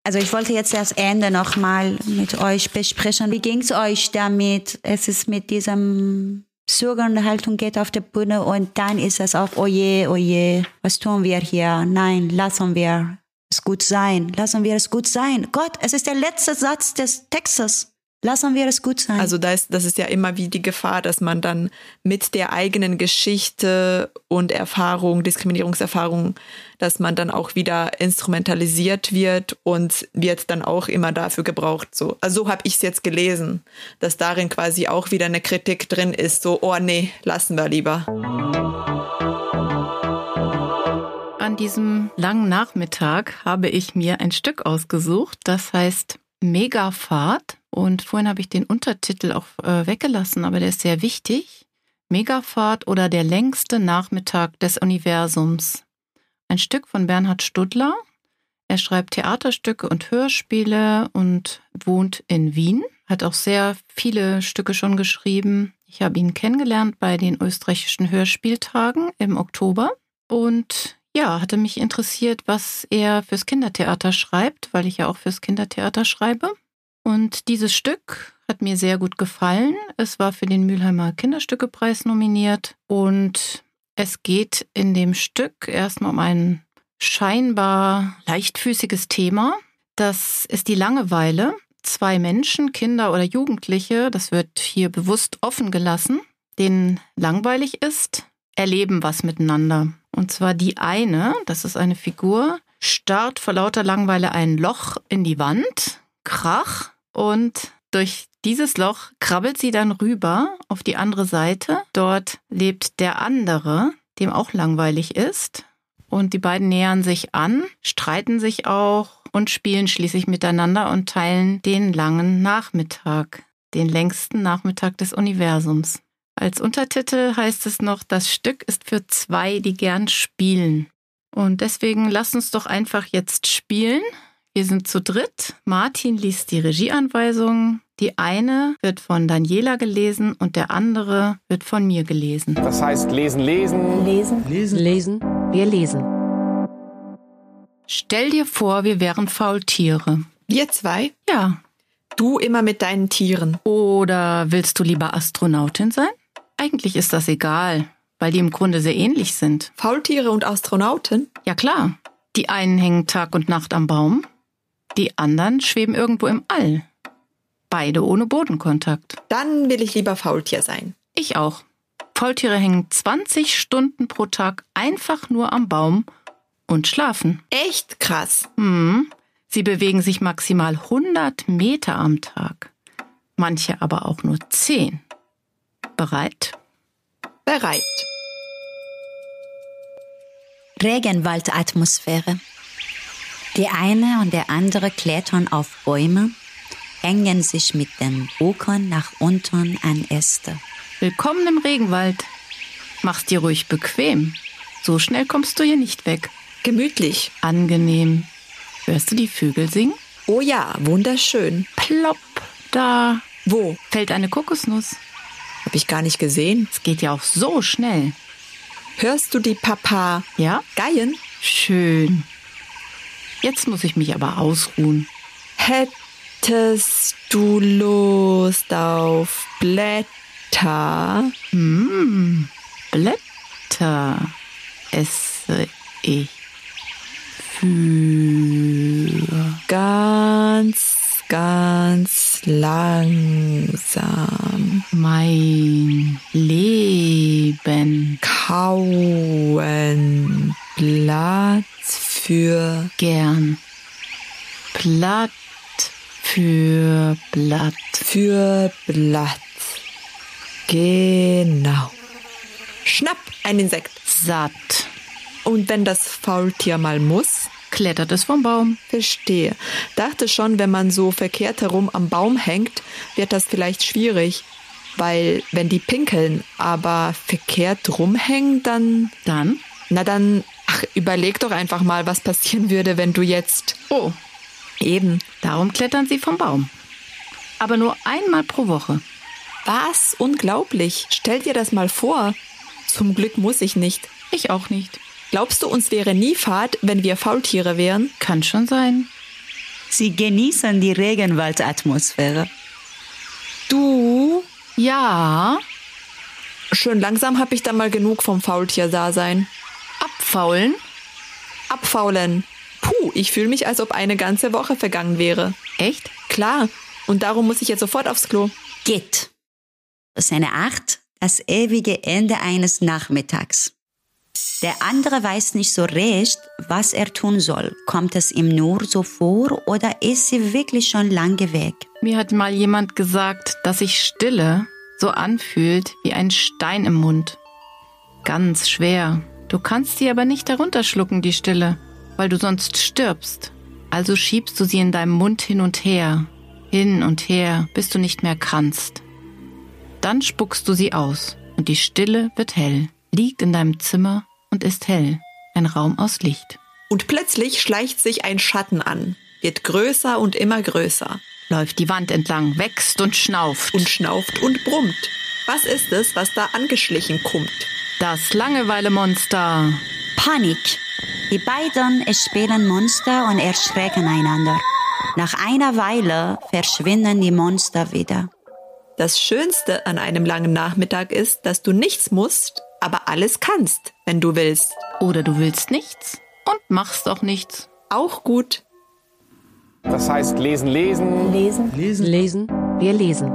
Also ich wollte jetzt das Ende nochmal mit euch besprechen. Wie ging es euch damit? Es ist mit diesem zögernde Haltung geht auf der Bühne und dann ist es auch, oje, oje, was tun wir hier? Nein, lassen wir es gut sein. Lassen wir es gut sein. Gott, es ist der letzte Satz des Textes. Lassen wir es gut sein. Also da ist, das ist ja immer wie die Gefahr, dass man dann mit der eigenen Geschichte und Erfahrung, Diskriminierungserfahrung, dass man dann auch wieder instrumentalisiert wird und wird dann auch immer dafür gebraucht. So, also so habe ich es jetzt gelesen, dass darin quasi auch wieder eine Kritik drin ist. So, oh nee, lassen wir lieber. An diesem langen Nachmittag habe ich mir ein Stück ausgesucht, das heißt Megafahrt. Und vorhin habe ich den Untertitel auch äh, weggelassen, aber der ist sehr wichtig. Megafahrt oder der längste Nachmittag des Universums. ein Stück von Bernhard Studler. Er schreibt Theaterstücke und Hörspiele und wohnt in Wien, hat auch sehr viele Stücke schon geschrieben. Ich habe ihn kennengelernt bei den österreichischen Hörspieltagen im Oktober und ja, hatte mich interessiert, was er fürs Kindertheater schreibt, weil ich ja auch fürs Kindertheater schreibe. Und dieses Stück hat mir sehr gut gefallen. Es war für den Mülheimer Kinderstückepreis nominiert und es geht in dem Stück erstmal um ein scheinbar leichtfüßiges Thema. Das ist die Langeweile. Zwei Menschen, Kinder oder Jugendliche, das wird hier bewusst offen gelassen, denen langweilig ist, erleben was miteinander. Und zwar die eine, das ist eine Figur, starrt vor lauter Langweile ein Loch in die Wand, Krach, und durch dieses Loch krabbelt sie dann rüber auf die andere Seite. Dort lebt der andere, dem auch langweilig ist. Und die beiden nähern sich an, streiten sich auch und spielen schließlich miteinander und teilen den langen Nachmittag, den längsten Nachmittag des Universums. Als Untertitel heißt es noch, das Stück ist für zwei, die gern spielen. Und deswegen lass uns doch einfach jetzt spielen. Wir sind zu dritt. Martin liest die Regieanweisungen. Die eine wird von Daniela gelesen und der andere wird von mir gelesen. Das heißt lesen, lesen. Lesen, lesen, lesen. Wir lesen. Stell dir vor, wir wären Faultiere. Wir zwei? Ja. Du immer mit deinen Tieren. Oder willst du lieber Astronautin sein? Eigentlich ist das egal, weil die im Grunde sehr ähnlich sind. Faultiere und Astronauten? Ja klar. Die einen hängen Tag und Nacht am Baum, die anderen schweben irgendwo im All. Beide ohne Bodenkontakt. Dann will ich lieber Faultier sein. Ich auch. Faultiere hängen 20 Stunden pro Tag einfach nur am Baum und schlafen. Echt krass. Hm. Sie bewegen sich maximal 100 Meter am Tag. Manche aber auch nur 10. Bereit? Bereit. Regenwaldatmosphäre. Die eine und der andere klettern auf Bäume, hängen sich mit dem Rukon nach unten an Äste. Willkommen im Regenwald. Mach's dir ruhig bequem. So schnell kommst du hier nicht weg. Gemütlich. Angenehm. Hörst du die Vögel singen? Oh ja, wunderschön. Plopp, da. Wo? Fällt eine Kokosnuss. Hab ich gar nicht gesehen. Es geht ja auch so schnell. Hörst du die Papa? Ja? Geien? Schön. Jetzt muss ich mich aber ausruhen. Hättest du Lust auf Blätter? Hm, Blätter esse ich für ganz, ganz langsam mein Leben kauen Blatt für gern. Blatt für Blatt. Für Blatt. Genau. Schnapp, ein Insekt. Satt. Und wenn das Faultier mal muss? Klettert es vom Baum. Verstehe. Dachte schon, wenn man so verkehrt herum am Baum hängt, wird das vielleicht schwierig. Weil, wenn die pinkeln, aber verkehrt rumhängen, dann. Dann? Na dann, ach, überleg doch einfach mal, was passieren würde, wenn du jetzt. Oh. Eben. Darum klettern sie vom Baum. Aber nur einmal pro Woche. Was? Unglaublich. Stell dir das mal vor. Zum Glück muss ich nicht. Ich auch nicht. Glaubst du, uns wäre nie Fahrt, wenn wir Faultiere wären? Kann schon sein. Sie genießen die Regenwaldatmosphäre. Du? Ja. Schön langsam hab ich dann mal genug vom Faultier-Dasein. Abfaulen? Abfaulen. Puh, ich fühle mich, als ob eine ganze Woche vergangen wäre. Echt? Klar. Und darum muss ich jetzt sofort aufs Klo. Geht. Das ist eine Art, das ewige Ende eines Nachmittags. Der andere weiß nicht so recht, was er tun soll. Kommt es ihm nur so vor oder ist sie wirklich schon lange weg? Mir hat mal jemand gesagt, dass sich Stille so anfühlt wie ein Stein im Mund. Ganz schwer. Du kannst sie aber nicht herunterschlucken, die Stille, weil du sonst stirbst. Also schiebst du sie in deinem Mund hin und her, hin und her, bis du nicht mehr kannst. Dann spuckst du sie aus und die Stille wird hell, liegt in deinem Zimmer und ist hell. Ein Raum aus Licht. Und plötzlich schleicht sich ein Schatten an, wird größer und immer größer. Läuft die Wand entlang, wächst und schnauft. Und schnauft und brummt. Was ist es, was da angeschlichen kommt? Das Langeweile-Monster. Panik. Die beiden spielen Monster und erschrecken einander. Nach einer Weile verschwinden die Monster wieder. Das Schönste an einem langen Nachmittag ist, dass du nichts musst, aber alles kannst, wenn du willst. Oder du willst nichts und machst auch nichts. Auch gut. Das heißt lesen, lesen. Lesen, lesen, lesen. Wir lesen.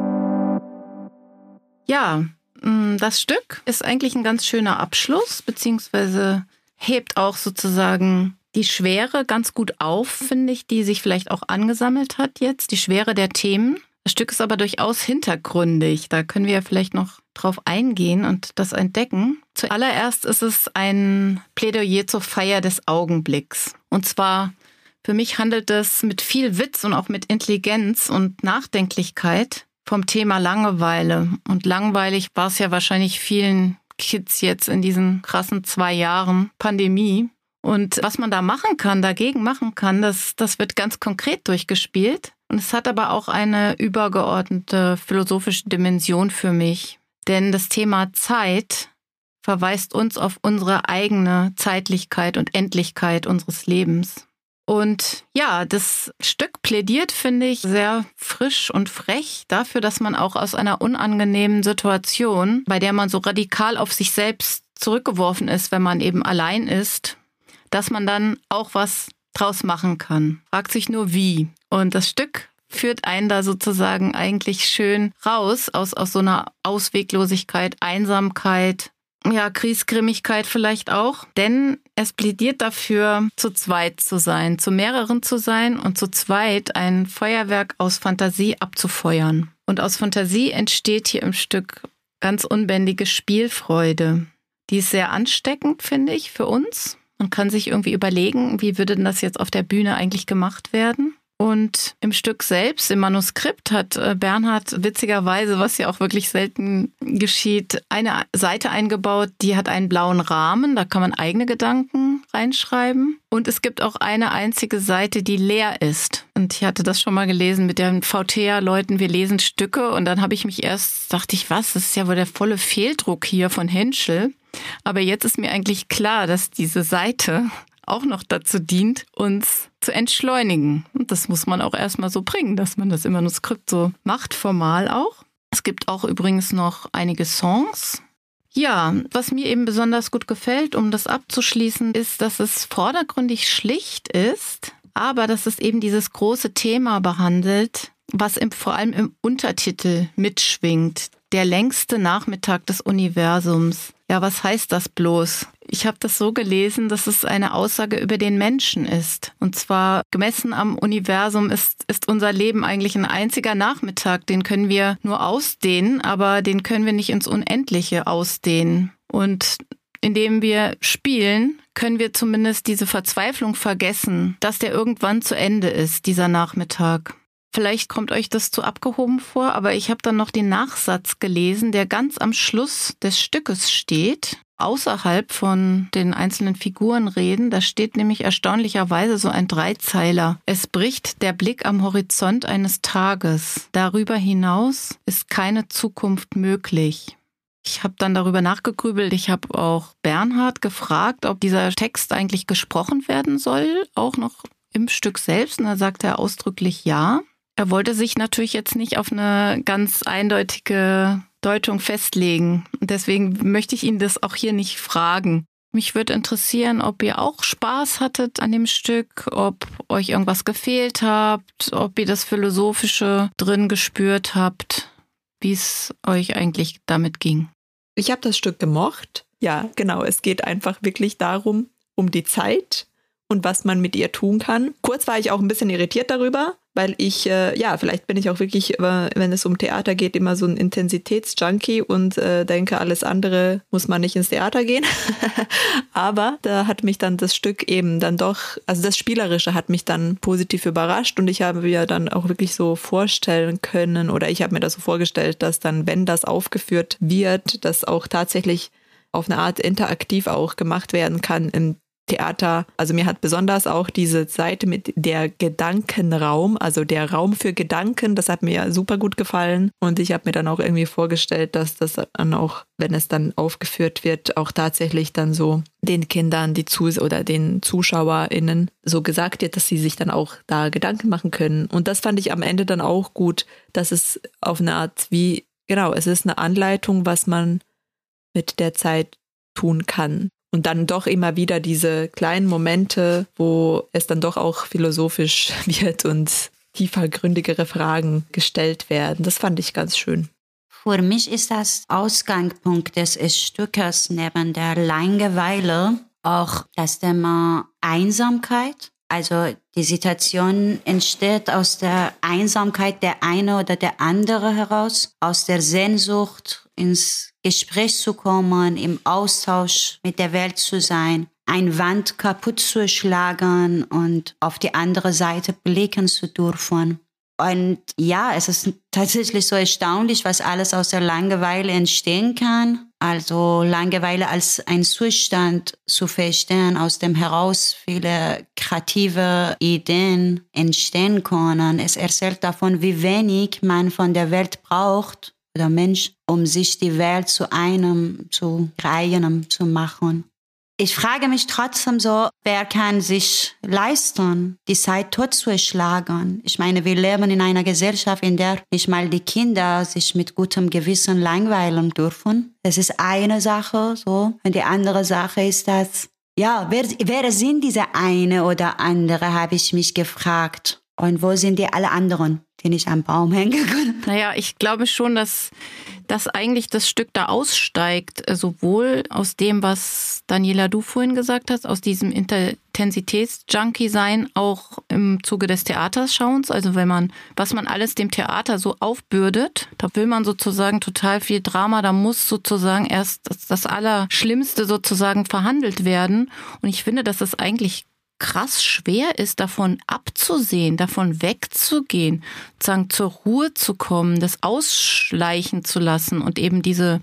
Ja, mm, das Stück ist eigentlich ein ganz schöner Abschluss, beziehungsweise hebt auch sozusagen die Schwere ganz gut auf, finde ich, die sich vielleicht auch angesammelt hat jetzt, die Schwere der Themen. Das Stück ist aber durchaus hintergründig. Da können wir ja vielleicht noch drauf eingehen und das entdecken. Zuallererst ist es ein Plädoyer zur Feier des Augenblicks. Und zwar, für mich handelt es mit viel Witz und auch mit Intelligenz und Nachdenklichkeit vom Thema Langeweile. Und langweilig war es ja wahrscheinlich vielen Kids jetzt in diesen krassen zwei Jahren Pandemie. Und was man da machen kann, dagegen machen kann, das, das wird ganz konkret durchgespielt. Und es hat aber auch eine übergeordnete philosophische Dimension für mich. Denn das Thema Zeit verweist uns auf unsere eigene Zeitlichkeit und Endlichkeit unseres Lebens. Und ja, das Stück plädiert, finde ich, sehr frisch und frech dafür, dass man auch aus einer unangenehmen Situation, bei der man so radikal auf sich selbst zurückgeworfen ist, wenn man eben allein ist, dass man dann auch was draus machen kann. Fragt sich nur wie. Und das Stück führt einen da sozusagen eigentlich schön raus aus, aus so einer Ausweglosigkeit, Einsamkeit, ja, Kriesgrimmigkeit vielleicht auch. Denn es plädiert dafür, zu zweit zu sein, zu mehreren zu sein und zu zweit ein Feuerwerk aus Fantasie abzufeuern. Und aus Fantasie entsteht hier im Stück ganz unbändige Spielfreude. Die ist sehr ansteckend, finde ich, für uns. Man kann sich irgendwie überlegen, wie würde denn das jetzt auf der Bühne eigentlich gemacht werden? Und im Stück selbst, im Manuskript, hat äh, Bernhard witzigerweise, was ja auch wirklich selten geschieht, eine Seite eingebaut, die hat einen blauen Rahmen, da kann man eigene Gedanken reinschreiben. Und es gibt auch eine einzige Seite, die leer ist. Und ich hatte das schon mal gelesen mit den VTA-Leuten, wir lesen Stücke. Und dann habe ich mich erst, dachte ich, was, das ist ja wohl der volle Fehldruck hier von Henschel. Aber jetzt ist mir eigentlich klar, dass diese Seite auch noch dazu dient, uns zu entschleunigen. Und das muss man auch erstmal so bringen, dass man das im Manuskript so macht, formal auch. Es gibt auch übrigens noch einige Songs. Ja, was mir eben besonders gut gefällt, um das abzuschließen, ist, dass es vordergründig schlicht ist, aber dass es eben dieses große Thema behandelt, was im, vor allem im Untertitel mitschwingt. Der längste Nachmittag des Universums. Ja, was heißt das bloß? Ich habe das so gelesen, dass es eine Aussage über den Menschen ist. Und zwar gemessen am Universum ist, ist unser Leben eigentlich ein einziger Nachmittag. Den können wir nur ausdehnen, aber den können wir nicht ins Unendliche ausdehnen. Und indem wir spielen, können wir zumindest diese Verzweiflung vergessen, dass der irgendwann zu Ende ist, dieser Nachmittag. Vielleicht kommt euch das zu abgehoben vor, aber ich habe dann noch den Nachsatz gelesen, der ganz am Schluss des Stückes steht, außerhalb von den einzelnen Figuren reden. Da steht nämlich erstaunlicherweise so ein Dreizeiler. Es bricht der Blick am Horizont eines Tages. Darüber hinaus ist keine Zukunft möglich. Ich habe dann darüber nachgegrübelt. Ich habe auch Bernhard gefragt, ob dieser Text eigentlich gesprochen werden soll, auch noch im Stück selbst. Und da sagt er ausdrücklich ja. Er wollte sich natürlich jetzt nicht auf eine ganz eindeutige Deutung festlegen. Deswegen möchte ich ihn das auch hier nicht fragen. Mich würde interessieren, ob ihr auch Spaß hattet an dem Stück, ob euch irgendwas gefehlt habt, ob ihr das Philosophische drin gespürt habt, wie es euch eigentlich damit ging. Ich habe das Stück gemocht. Ja, genau. Es geht einfach wirklich darum, um die Zeit und was man mit ihr tun kann. Kurz war ich auch ein bisschen irritiert darüber, weil ich, äh, ja, vielleicht bin ich auch wirklich, äh, wenn es um Theater geht, immer so ein Intensitätsjunkie und äh, denke, alles andere muss man nicht ins Theater gehen. Aber da hat mich dann das Stück eben dann doch, also das Spielerische hat mich dann positiv überrascht und ich habe mir dann auch wirklich so vorstellen können oder ich habe mir das so vorgestellt, dass dann, wenn das aufgeführt wird, das auch tatsächlich auf eine Art interaktiv auch gemacht werden kann, Theater, also mir hat besonders auch diese Seite mit der Gedankenraum, also der Raum für Gedanken, das hat mir super gut gefallen. Und ich habe mir dann auch irgendwie vorgestellt, dass das dann auch, wenn es dann aufgeführt wird, auch tatsächlich dann so den Kindern, die zu oder den ZuschauerInnen so gesagt wird, dass sie sich dann auch da Gedanken machen können. Und das fand ich am Ende dann auch gut, dass es auf eine Art wie, genau, es ist eine Anleitung, was man mit der Zeit tun kann. Und dann doch immer wieder diese kleinen Momente, wo es dann doch auch philosophisch wird und tiefergründigere Fragen gestellt werden. Das fand ich ganz schön. Für mich ist das Ausgangspunkt des Stückes neben der Langeweile auch das Thema Einsamkeit. Also die Situation entsteht aus der Einsamkeit der eine oder der andere heraus, aus der Sehnsucht ins Gespräch zu kommen, im Austausch mit der Welt zu sein, ein Wand kaputt zu schlagen und auf die andere Seite blicken zu dürfen. Und ja, es ist tatsächlich so erstaunlich, was alles aus der Langeweile entstehen kann. Also Langeweile als ein Zustand zu verstehen, aus dem heraus viele kreative Ideen entstehen können. Es erzählt davon, wie wenig man von der Welt braucht, oder Mensch, um sich die Welt zu einem, zu eigenem zu machen. Ich frage mich trotzdem so, wer kann sich leisten, die Zeit totzuschlagen? Ich meine, wir leben in einer Gesellschaft, in der nicht mal die Kinder sich mit gutem Gewissen langweilen dürfen. Das ist eine Sache, so. Und die andere Sache ist, dass, ja, wer, wer sind diese eine oder andere, habe ich mich gefragt. Und wo sind die alle anderen? Den ich am Baum hängen kann. Naja, ich glaube schon, dass, dass eigentlich das Stück da aussteigt, äh, sowohl aus dem, was Daniela du vorhin gesagt hast, aus diesem Intensitäts-Junkie-Sein, auch im Zuge des Theaterschauens. Also wenn man, was man alles dem Theater so aufbürdet, da will man sozusagen total viel Drama, da muss sozusagen erst das, das Allerschlimmste sozusagen verhandelt werden. Und ich finde, dass es eigentlich krass schwer ist, davon abzusehen, davon wegzugehen, sozusagen zur Ruhe zu kommen, das ausschleichen zu lassen und eben diese,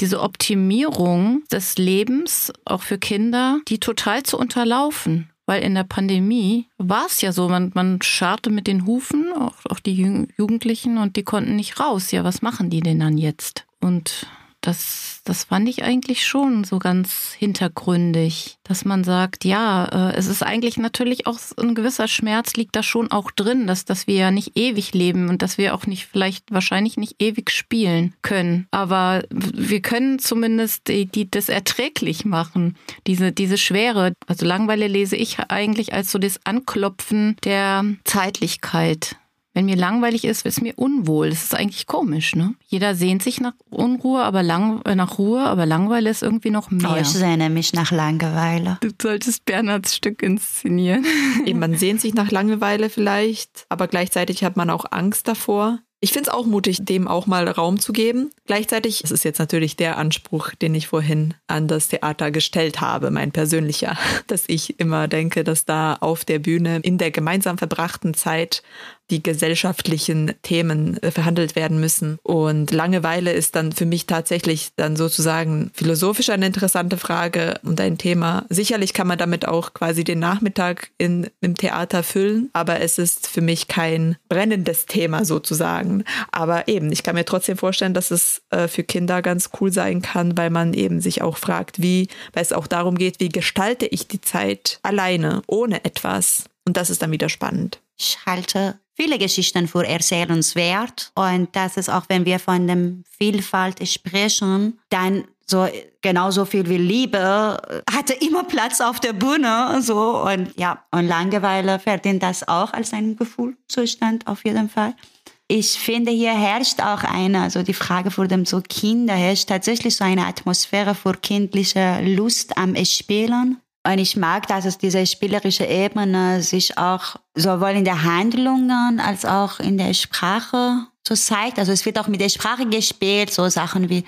diese Optimierung des Lebens auch für Kinder, die total zu unterlaufen. Weil in der Pandemie war es ja so, man, man scharte mit den Hufen, auch, auch die Jugendlichen, und die konnten nicht raus. Ja, was machen die denn dann jetzt? Und das, das fand ich eigentlich schon so ganz hintergründig, dass man sagt, ja, äh, es ist eigentlich natürlich auch ein gewisser Schmerz liegt da schon auch drin, dass, dass wir ja nicht ewig leben und dass wir auch nicht, vielleicht wahrscheinlich nicht ewig spielen können. Aber wir können zumindest die, die, das erträglich machen, diese, diese Schwere. Also Langweile lese ich eigentlich als so das Anklopfen der Zeitlichkeit wenn mir langweilig ist, ist mir unwohl. Das ist eigentlich komisch, ne? Jeder sehnt sich nach Unruhe, aber lang, äh, nach Ruhe, aber Langeweile ist irgendwie noch mehr. Oh, ich sehne mich nach Langeweile. Du solltest Bernhards Stück inszenieren. Eben, man sehnt sich nach Langeweile vielleicht, aber gleichzeitig hat man auch Angst davor. Ich finde es auch mutig, dem auch mal Raum zu geben. Gleichzeitig, das ist jetzt natürlich der Anspruch, den ich vorhin an das Theater gestellt habe, mein persönlicher, dass ich immer denke, dass da auf der Bühne in der gemeinsam verbrachten Zeit die gesellschaftlichen Themen äh, verhandelt werden müssen. Und Langeweile ist dann für mich tatsächlich dann sozusagen philosophisch eine interessante Frage und ein Thema. Sicherlich kann man damit auch quasi den Nachmittag in, im Theater füllen, aber es ist für mich kein brennendes Thema sozusagen. Aber eben, ich kann mir trotzdem vorstellen, dass es äh, für Kinder ganz cool sein kann, weil man eben sich auch fragt, wie, weil es auch darum geht, wie gestalte ich die Zeit alleine, ohne etwas. Und das ist dann wieder spannend. Ich halte viele Geschichten für erzählenswert. Und das ist auch, wenn wir von dem Vielfalt sprechen, dann so genauso viel wie Liebe hatte immer Platz auf der Bühne, so und ja und Langeweile verdient das auch als ein Gefühlzustand auf jeden Fall. Ich finde, hier herrscht auch eine, also die Frage vor dem so Kinder herrscht tatsächlich so eine Atmosphäre für kindliche Lust am Spielen und ich mag, dass es diese spielerische Ebene sich auch sowohl in der Handlungen als auch in der Sprache so zeigt. Also es wird auch mit der Sprache gespielt, so Sachen wie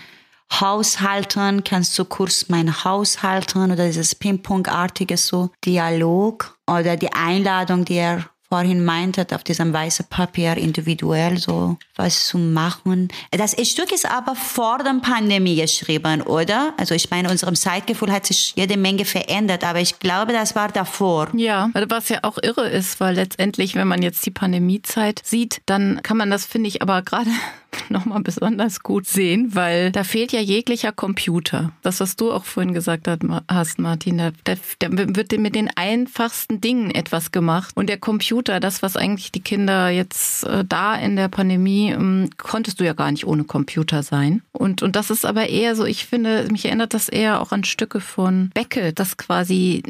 Haushalten, kannst du kurz mein Haushalten oder dieses Ping-Pong-artige so Dialog oder die Einladung, die er vorhin meintet, auf diesem weißen Papier individuell so was zu machen. Das Stück ist aber vor der Pandemie geschrieben, oder? Also ich meine, unserem Zeitgefühl hat sich jede Menge verändert, aber ich glaube, das war davor. Ja, was ja auch irre ist, weil letztendlich, wenn man jetzt die Pandemiezeit sieht, dann kann man das, finde ich, aber gerade nochmal besonders gut sehen, weil da fehlt ja jeglicher Computer. Das, was du auch vorhin gesagt hast, Martin, da, da, wird mit den einfachsten Dingen etwas gemacht. Und der Computer, das, was eigentlich die Kinder jetzt äh, da in der Pandemie, ähm, konntest du ja gar nicht ohne Computer sein. Und, und das ist aber eher so, ich finde, mich erinnert das eher auch an Stücke von Becke, das quasi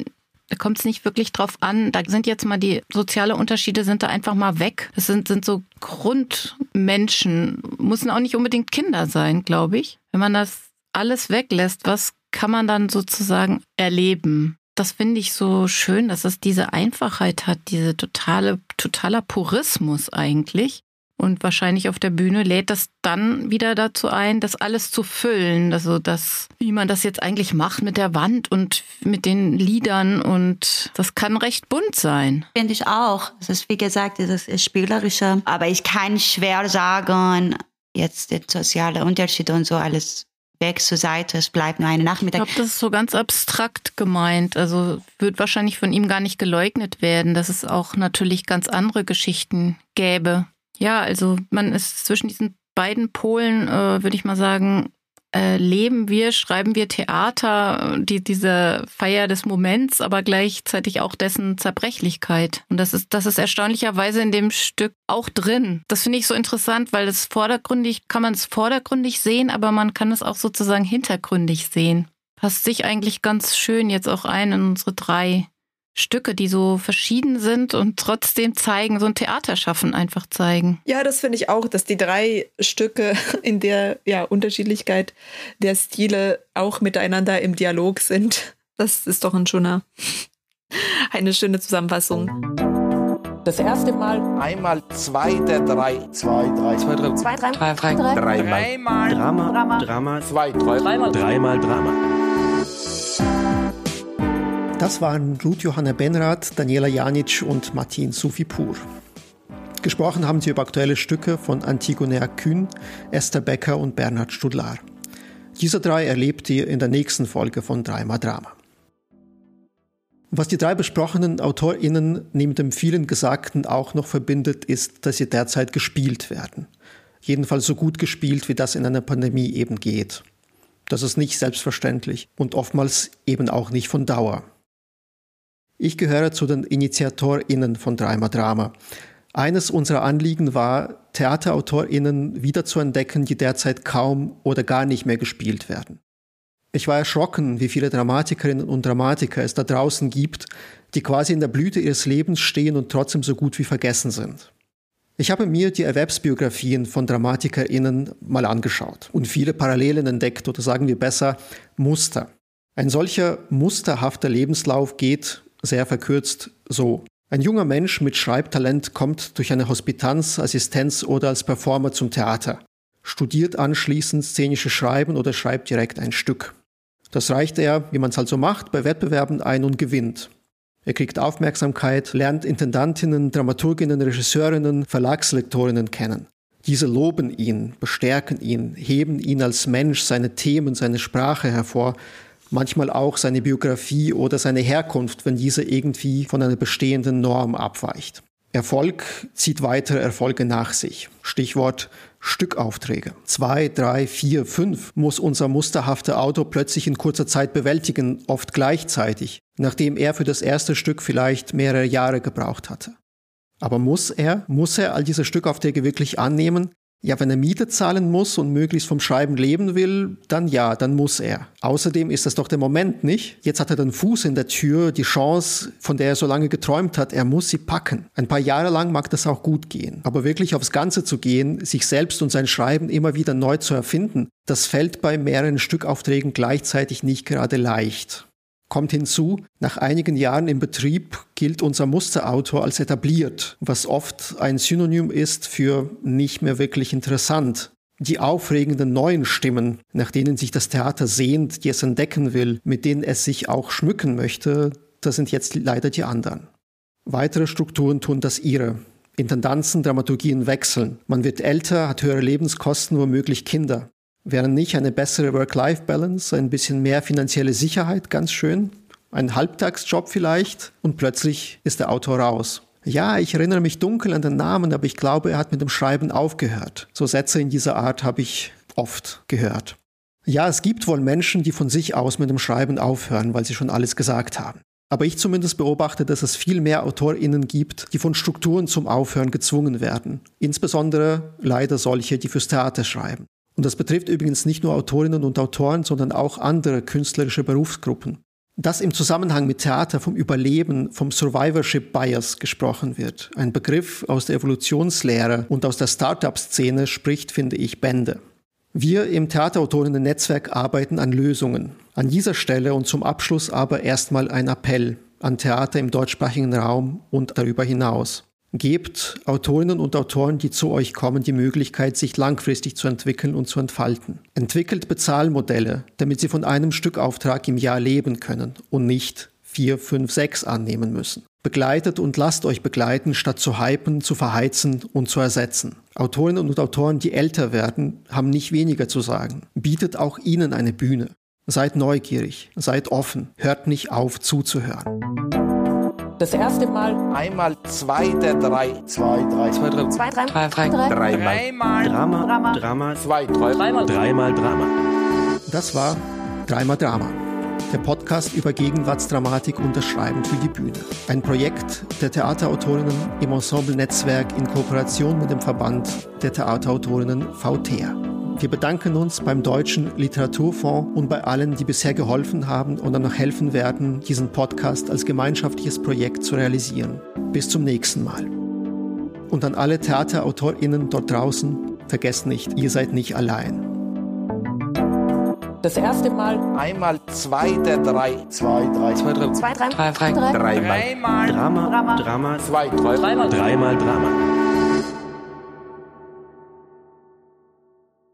da kommt es nicht wirklich drauf an. Da sind jetzt mal die soziale Unterschiede sind da einfach mal weg. Das sind, sind so Grundmenschen, müssen auch nicht unbedingt Kinder sein, glaube ich. Wenn man das alles weglässt, was kann man dann sozusagen erleben? Das finde ich so schön, dass es diese Einfachheit hat, diese totale, totaler Purismus eigentlich. Und wahrscheinlich auf der Bühne lädt das dann wieder dazu ein, das alles zu füllen. Also das, wie man das jetzt eigentlich macht mit der Wand und mit den Liedern und das kann recht bunt sein. Finde ich auch. Es ist wie gesagt, das ist spielerischer. Aber ich kann schwer sagen, jetzt der soziale Unterschied und so alles weg zur Seite, es bleibt nur eine Nachmittag. Ich glaube, das ist so ganz abstrakt gemeint. Also wird wahrscheinlich von ihm gar nicht geleugnet werden, dass es auch natürlich ganz andere Geschichten gäbe. Ja, also man ist zwischen diesen beiden Polen, äh, würde ich mal sagen, äh, leben wir, schreiben wir Theater, die, diese Feier des Moments, aber gleichzeitig auch dessen Zerbrechlichkeit. Und das ist, das ist erstaunlicherweise in dem Stück auch drin. Das finde ich so interessant, weil das vordergründig, kann man es vordergründig sehen, aber man kann es auch sozusagen hintergründig sehen. Passt sich eigentlich ganz schön jetzt auch ein in unsere drei Stücke, die so verschieden sind und trotzdem zeigen, so ein Theaterschaffen einfach zeigen. Ja, das finde ich auch, dass die drei Stücke in der ja, Unterschiedlichkeit der Stile auch miteinander im Dialog sind. Das ist doch ein schöner, eine schöne Zusammenfassung. Das erste Mal. Einmal zwei der drei. Zwei, drei. Zwei, drei. Zwei, drei. Drei, drei. Dreimal. Dreimal. Drama. Drama. Drama. Zwei, drei. Dreimal. Dreimal Drama. Das waren Ruth Johanna Benrath, Daniela Janic und Martin Sufipur. Gesprochen haben sie über aktuelle Stücke von Antigonea Kühn, Esther Becker und Bernhard Studlar. Diese drei erlebt ihr in der nächsten Folge von Dreimal Drama. Was die drei besprochenen AutorInnen neben dem vielen Gesagten auch noch verbindet, ist, dass sie derzeit gespielt werden. Jedenfalls so gut gespielt, wie das in einer Pandemie eben geht. Das ist nicht selbstverständlich und oftmals eben auch nicht von Dauer. Ich gehöre zu den InitiatorInnen von Dreimal Drama. Eines unserer Anliegen war, TheaterautorInnen wiederzuentdecken, die derzeit kaum oder gar nicht mehr gespielt werden. Ich war erschrocken, wie viele Dramatikerinnen und Dramatiker es da draußen gibt, die quasi in der Blüte ihres Lebens stehen und trotzdem so gut wie vergessen sind. Ich habe mir die Erwerbsbiografien von DramatikerInnen mal angeschaut und viele Parallelen entdeckt oder sagen wir besser Muster. Ein solcher musterhafter Lebenslauf geht, sehr verkürzt so. Ein junger Mensch mit Schreibtalent kommt durch eine Hospitanz, Assistenz oder als Performer zum Theater, studiert anschließend szenische Schreiben oder schreibt direkt ein Stück. Das reicht er, wie man es halt so macht, bei Wettbewerben ein und gewinnt. Er kriegt Aufmerksamkeit, lernt Intendantinnen, Dramaturginnen, Regisseurinnen, Verlagslektorinnen kennen. Diese loben ihn, bestärken ihn, heben ihn als Mensch, seine Themen, seine Sprache hervor, manchmal auch seine Biografie oder seine Herkunft, wenn diese irgendwie von einer bestehenden Norm abweicht. Erfolg zieht weitere Erfolge nach sich. Stichwort Stückaufträge. Zwei, drei, vier, fünf muss unser musterhafte Auto plötzlich in kurzer Zeit bewältigen, oft gleichzeitig, nachdem er für das erste Stück vielleicht mehrere Jahre gebraucht hatte. Aber muss er, muss er all diese Stückaufträge wirklich annehmen? Ja, wenn er Miete zahlen muss und möglichst vom Schreiben leben will, dann ja, dann muss er. Außerdem ist das doch der Moment nicht. Jetzt hat er den Fuß in der Tür, die Chance, von der er so lange geträumt hat, er muss sie packen. Ein paar Jahre lang mag das auch gut gehen. Aber wirklich aufs Ganze zu gehen, sich selbst und sein Schreiben immer wieder neu zu erfinden, das fällt bei mehreren Stückaufträgen gleichzeitig nicht gerade leicht. Kommt hinzu, nach einigen Jahren im Betrieb gilt unser Musterautor als etabliert, was oft ein Synonym ist für nicht mehr wirklich interessant. Die aufregenden neuen Stimmen, nach denen sich das Theater sehnt, die es entdecken will, mit denen es sich auch schmücken möchte, das sind jetzt leider die anderen. Weitere Strukturen tun das ihre. Intendanzen, Dramaturgien wechseln. Man wird älter, hat höhere Lebenskosten, womöglich Kinder. Wäre nicht eine bessere Work-Life-Balance, ein bisschen mehr finanzielle Sicherheit ganz schön? Ein Halbtagsjob vielleicht und plötzlich ist der Autor raus. Ja, ich erinnere mich dunkel an den Namen, aber ich glaube, er hat mit dem Schreiben aufgehört. So Sätze in dieser Art habe ich oft gehört. Ja, es gibt wohl Menschen, die von sich aus mit dem Schreiben aufhören, weil sie schon alles gesagt haben. Aber ich zumindest beobachte, dass es viel mehr AutorInnen gibt, die von Strukturen zum Aufhören gezwungen werden. Insbesondere leider solche, die fürs Theater schreiben. Und das betrifft übrigens nicht nur Autorinnen und Autoren, sondern auch andere künstlerische Berufsgruppen. Dass im Zusammenhang mit Theater vom Überleben, vom Survivorship Bias gesprochen wird, ein Begriff aus der Evolutionslehre und aus der Startup-Szene spricht, finde ich, Bände. Wir im Theaterautorinnen-Netzwerk arbeiten an Lösungen. An dieser Stelle und zum Abschluss aber erstmal ein Appell an Theater im deutschsprachigen Raum und darüber hinaus. Gebt Autorinnen und Autoren, die zu euch kommen, die Möglichkeit, sich langfristig zu entwickeln und zu entfalten. Entwickelt Bezahlmodelle, damit sie von einem Stückauftrag im Jahr leben können und nicht vier, fünf, sechs annehmen müssen. Begleitet und lasst euch begleiten, statt zu hypen, zu verheizen und zu ersetzen. Autorinnen und Autoren, die älter werden, haben nicht weniger zu sagen. Bietet auch ihnen eine Bühne. Seid neugierig, seid offen, hört nicht auf zuzuhören. Das erste Mal. Einmal zwei der drei. Zwei, drei. Zwei, drei. Zwei, drei. Drei, drei. Dreimal. Drama. Drama. Drama. Zwei, drei. Dreimal. Dreimal Drama. Das war Dreimal Drama. Der Podcast über Gegenwartsdramatik unterschreiben für die Bühne. Ein Projekt der Theaterautorinnen im Ensemble-Netzwerk in Kooperation mit dem Verband der Theaterautorinnen VTEA. Wir bedanken uns beim Deutschen Literaturfonds und bei allen, die bisher geholfen haben und dann noch helfen werden, diesen Podcast als gemeinschaftliches Projekt zu realisieren. Bis zum nächsten Mal. Und an alle TheaterautorInnen dort draußen, vergesst nicht, ihr seid nicht allein. Das erste Mal. Einmal zwei der drei. Zwei, drei. Zwei, drei. Zwei, drei. Drei, drei. Dreimal. Drama. Drama. Drama. Zwei, drei. Dreimal. Dreimal Drama.